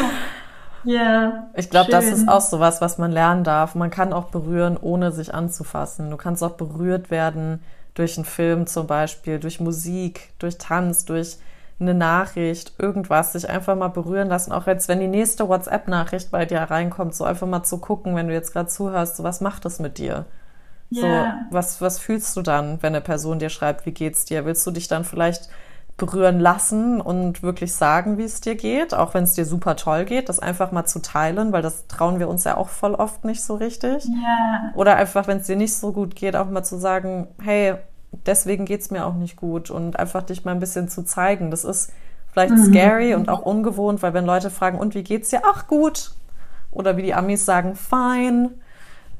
Ja. Ich glaube, das ist auch so was, was man lernen darf. Man kann auch berühren, ohne sich anzufassen. Du kannst auch berührt werden durch einen Film zum Beispiel, durch Musik, durch Tanz, durch eine Nachricht, irgendwas, sich einfach mal berühren lassen, auch als wenn die nächste WhatsApp-Nachricht bei dir reinkommt, so einfach mal zu gucken, wenn du jetzt gerade zuhörst, so was macht das mit dir? So, yeah. was, was fühlst du dann, wenn eine Person dir schreibt, wie geht's dir? Willst du dich dann vielleicht berühren lassen und wirklich sagen, wie es dir geht, auch wenn es dir super toll geht, das einfach mal zu teilen, weil das trauen wir uns ja auch voll oft nicht so richtig. Ja. Oder einfach, wenn es dir nicht so gut geht, auch mal zu sagen, hey, deswegen geht's mir auch nicht gut und einfach dich mal ein bisschen zu zeigen. Das ist vielleicht mhm. scary und auch ungewohnt, weil wenn Leute fragen, und wie geht's dir? Ach gut. Oder wie die Amis sagen, fine.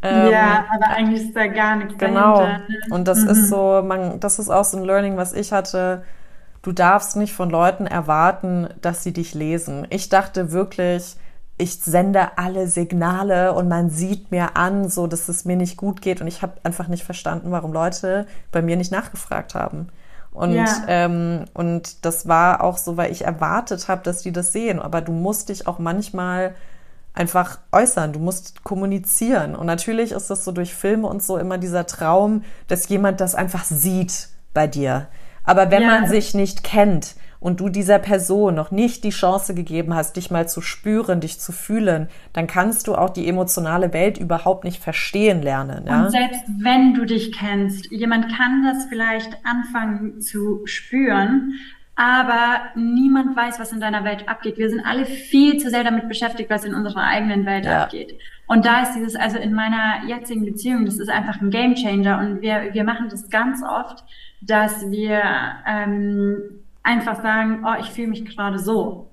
Ähm, ja, aber eigentlich ist da gar nichts Genau. Dahinter. Ne? Und das mhm. ist so, man, das ist auch so ein Learning, was ich hatte du darfst nicht von Leuten erwarten, dass sie dich lesen. Ich dachte wirklich, ich sende alle Signale und man sieht mir an, so dass es mir nicht gut geht. Und ich habe einfach nicht verstanden, warum Leute bei mir nicht nachgefragt haben. Und, ja. ähm, und das war auch so, weil ich erwartet habe, dass die das sehen. Aber du musst dich auch manchmal einfach äußern, du musst kommunizieren. Und natürlich ist das so durch Filme und so immer dieser Traum, dass jemand das einfach sieht bei dir. Aber wenn ja. man sich nicht kennt und du dieser Person noch nicht die Chance gegeben hast, dich mal zu spüren, dich zu fühlen, dann kannst du auch die emotionale Welt überhaupt nicht verstehen lernen. Ja? Und selbst wenn du dich kennst, jemand kann das vielleicht anfangen zu spüren, aber niemand weiß, was in deiner Welt abgeht. Wir sind alle viel zu sehr damit beschäftigt, was in unserer eigenen Welt ja. abgeht. Und da ist dieses, also in meiner jetzigen Beziehung, das ist einfach ein Gamechanger und wir, wir machen das ganz oft, dass wir ähm, einfach sagen, oh, ich fühle mich gerade so.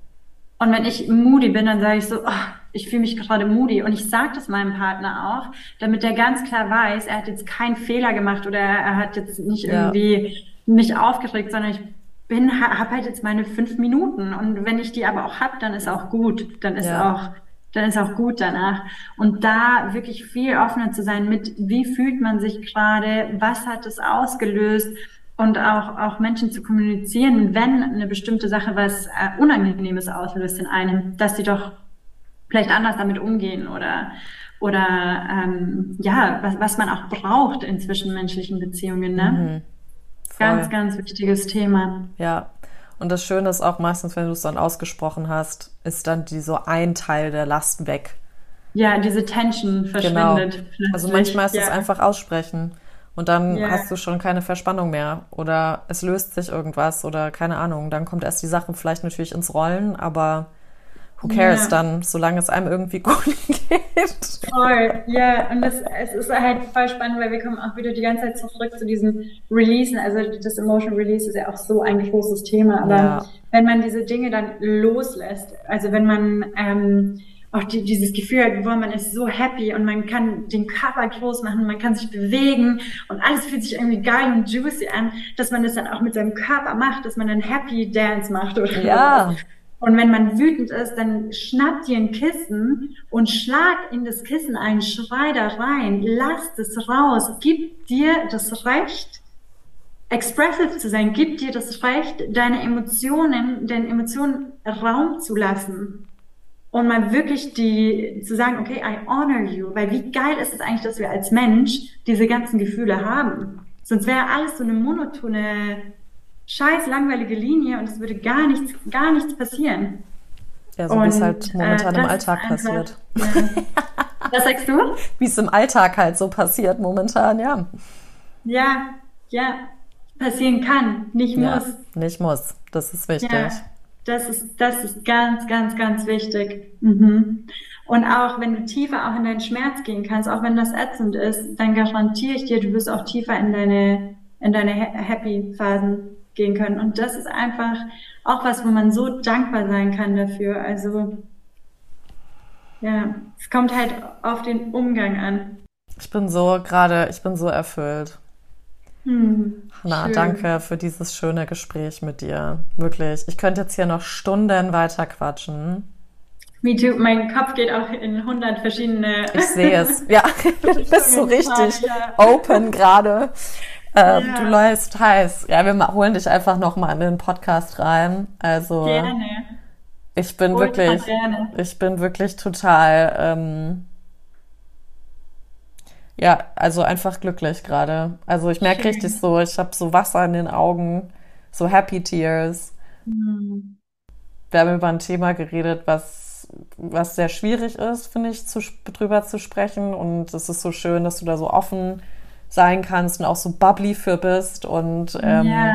Und wenn ich moody bin, dann sage ich so, oh, ich fühle mich gerade moody. Und ich sage das meinem Partner auch, damit er ganz klar weiß, er hat jetzt keinen Fehler gemacht oder er hat jetzt nicht ja. irgendwie mich aufgeregt, sondern ich bin, habe halt jetzt meine fünf Minuten. Und wenn ich die aber auch hab, dann ist auch gut. Dann ist ja. auch dann ist auch gut danach. Und da wirklich viel offener zu sein mit, wie fühlt man sich gerade, was hat es ausgelöst, und auch, auch Menschen zu kommunizieren, wenn eine bestimmte Sache was äh, Unangenehmes auslöst in einem, dass sie doch vielleicht anders damit umgehen oder oder ähm, ja, was, was man auch braucht in zwischenmenschlichen Beziehungen. Ne? Mhm. Ganz, ganz wichtiges Thema. Ja. Und das Schöne ist auch meistens, wenn du es dann ausgesprochen hast, ist dann die so ein Teil der Last weg. Ja, diese Tension verschwindet. Genau. Also manchmal ist ja. es einfach aussprechen. Und dann yeah. hast du schon keine Verspannung mehr oder es löst sich irgendwas oder keine Ahnung. Dann kommt erst die Sache vielleicht natürlich ins Rollen, aber who cares yeah. dann, solange es einem irgendwie gut geht. Voll, ja. Und das, es ist halt voll spannend, weil wir kommen auch wieder die ganze Zeit zurück zu diesem Releasen. Also das Emotion Release ist ja auch so ein großes Thema. Aber ja. wenn man diese Dinge dann loslässt, also wenn man ähm, auch die, dieses Gefühl, wo man ist so happy und man kann den Körper groß machen, man kann sich bewegen und alles fühlt sich irgendwie geil und juicy an, dass man das dann auch mit seinem Körper macht, dass man einen Happy Dance macht oder ja. Und wenn man wütend ist, dann schnapp dir ein Kissen und schlag in das Kissen einen Schrei da rein, lass das raus, gib dir das Recht, expressive zu sein, gib dir das Recht, deine Emotionen, deinen Emotionen Raum zu lassen und mal wirklich die zu sagen, okay, I honor you, weil wie geil ist es eigentlich, dass wir als Mensch diese ganzen Gefühle haben. Sonst wäre alles so eine monotone, scheiß langweilige Linie und es würde gar nichts, gar nichts passieren. Ja, so wie es halt momentan äh, im Alltag einfach, passiert. Ja. Was sagst du? Wie es im Alltag halt so passiert momentan, ja. Ja, ja, passieren kann, nicht muss. Ja, nicht muss, das ist wichtig. Ja. Das ist, das ist ganz, ganz, ganz wichtig. Mhm. Und auch wenn du tiefer auch in deinen Schmerz gehen kannst, auch wenn das ätzend ist, dann garantiere ich dir, du wirst auch tiefer in deine, in deine Happy Phasen gehen können. Und das ist einfach auch was, wo man so dankbar sein kann dafür. Also, ja, es kommt halt auf den Umgang an. Ich bin so gerade, ich bin so erfüllt. Hm, Hanna, danke für dieses schöne Gespräch mit dir. Wirklich. Ich könnte jetzt hier noch Stunden weiter quatschen. Me too. Mein Kopf geht auch in 100 verschiedene. Ich sehe es. Ja, du bist so richtig open gerade. Ähm, ja. Du läufst heiß. Ja, wir holen dich einfach nochmal in den Podcast rein. Also. Gerne. Ich bin Holt wirklich, ich bin wirklich total ähm, Ja, also einfach glücklich gerade. Also ich merke richtig so, ich habe so Wasser in den Augen, so Happy Tears. Mhm. Wir haben über ein Thema geredet, was, was sehr schwierig ist, finde ich, zu, drüber zu sprechen. Und es ist so schön, dass du da so offen sein kannst und auch so bubbly für bist. Und ähm, ja.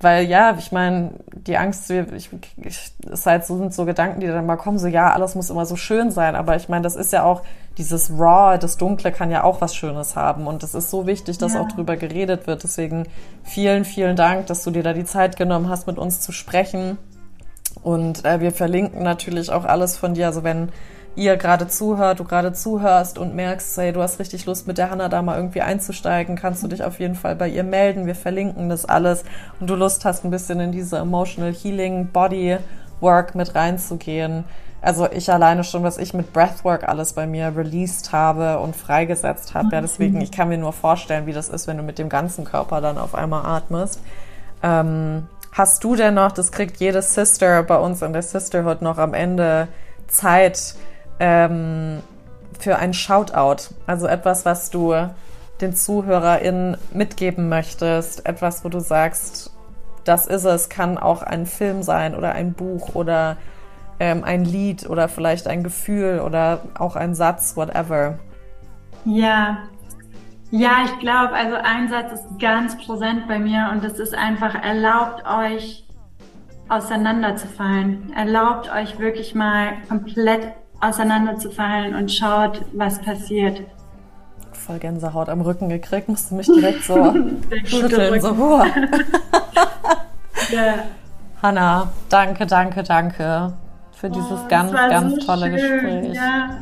Weil ja, ich meine, die Angst, ich, ich, es halt so, sind so Gedanken, die dann mal kommen, so ja, alles muss immer so schön sein. Aber ich meine, das ist ja auch dieses Raw, das Dunkle kann ja auch was Schönes haben. Und es ist so wichtig, dass ja. auch drüber geredet wird. Deswegen vielen, vielen Dank, dass du dir da die Zeit genommen hast, mit uns zu sprechen. Und äh, wir verlinken natürlich auch alles von dir. Also wenn ihr gerade zuhört, du gerade zuhörst und merkst, hey, du hast richtig Lust, mit der Hanna da mal irgendwie einzusteigen, kannst du dich auf jeden Fall bei ihr melden. Wir verlinken das alles und du Lust hast, ein bisschen in diese Emotional Healing Body Work mit reinzugehen. Also ich alleine schon, was ich mit Breathwork alles bei mir released habe und freigesetzt habe. Ja, deswegen, ich kann mir nur vorstellen, wie das ist, wenn du mit dem ganzen Körper dann auf einmal atmest. Ähm, hast du denn noch, das kriegt jede Sister bei uns in der Sisterhood noch am Ende Zeit, ähm, für ein Shoutout. Also etwas, was du den ZuhörerInnen mitgeben möchtest. Etwas, wo du sagst, das ist es, kann auch ein Film sein oder ein Buch oder ähm, ein Lied oder vielleicht ein Gefühl oder auch ein Satz, whatever. Ja, ja, ich glaube, also ein Satz ist ganz präsent bei mir und das ist einfach, erlaubt euch auseinanderzufallen. Erlaubt euch wirklich mal komplett auseinanderzufallen und schaut, was passiert. Voll Gänsehaut am Rücken gekriegt, musste mich direkt so schütteln, so ja. Hanna, danke, danke, danke für oh, dieses ganz, ganz so tolle schön, Gespräch. Ja.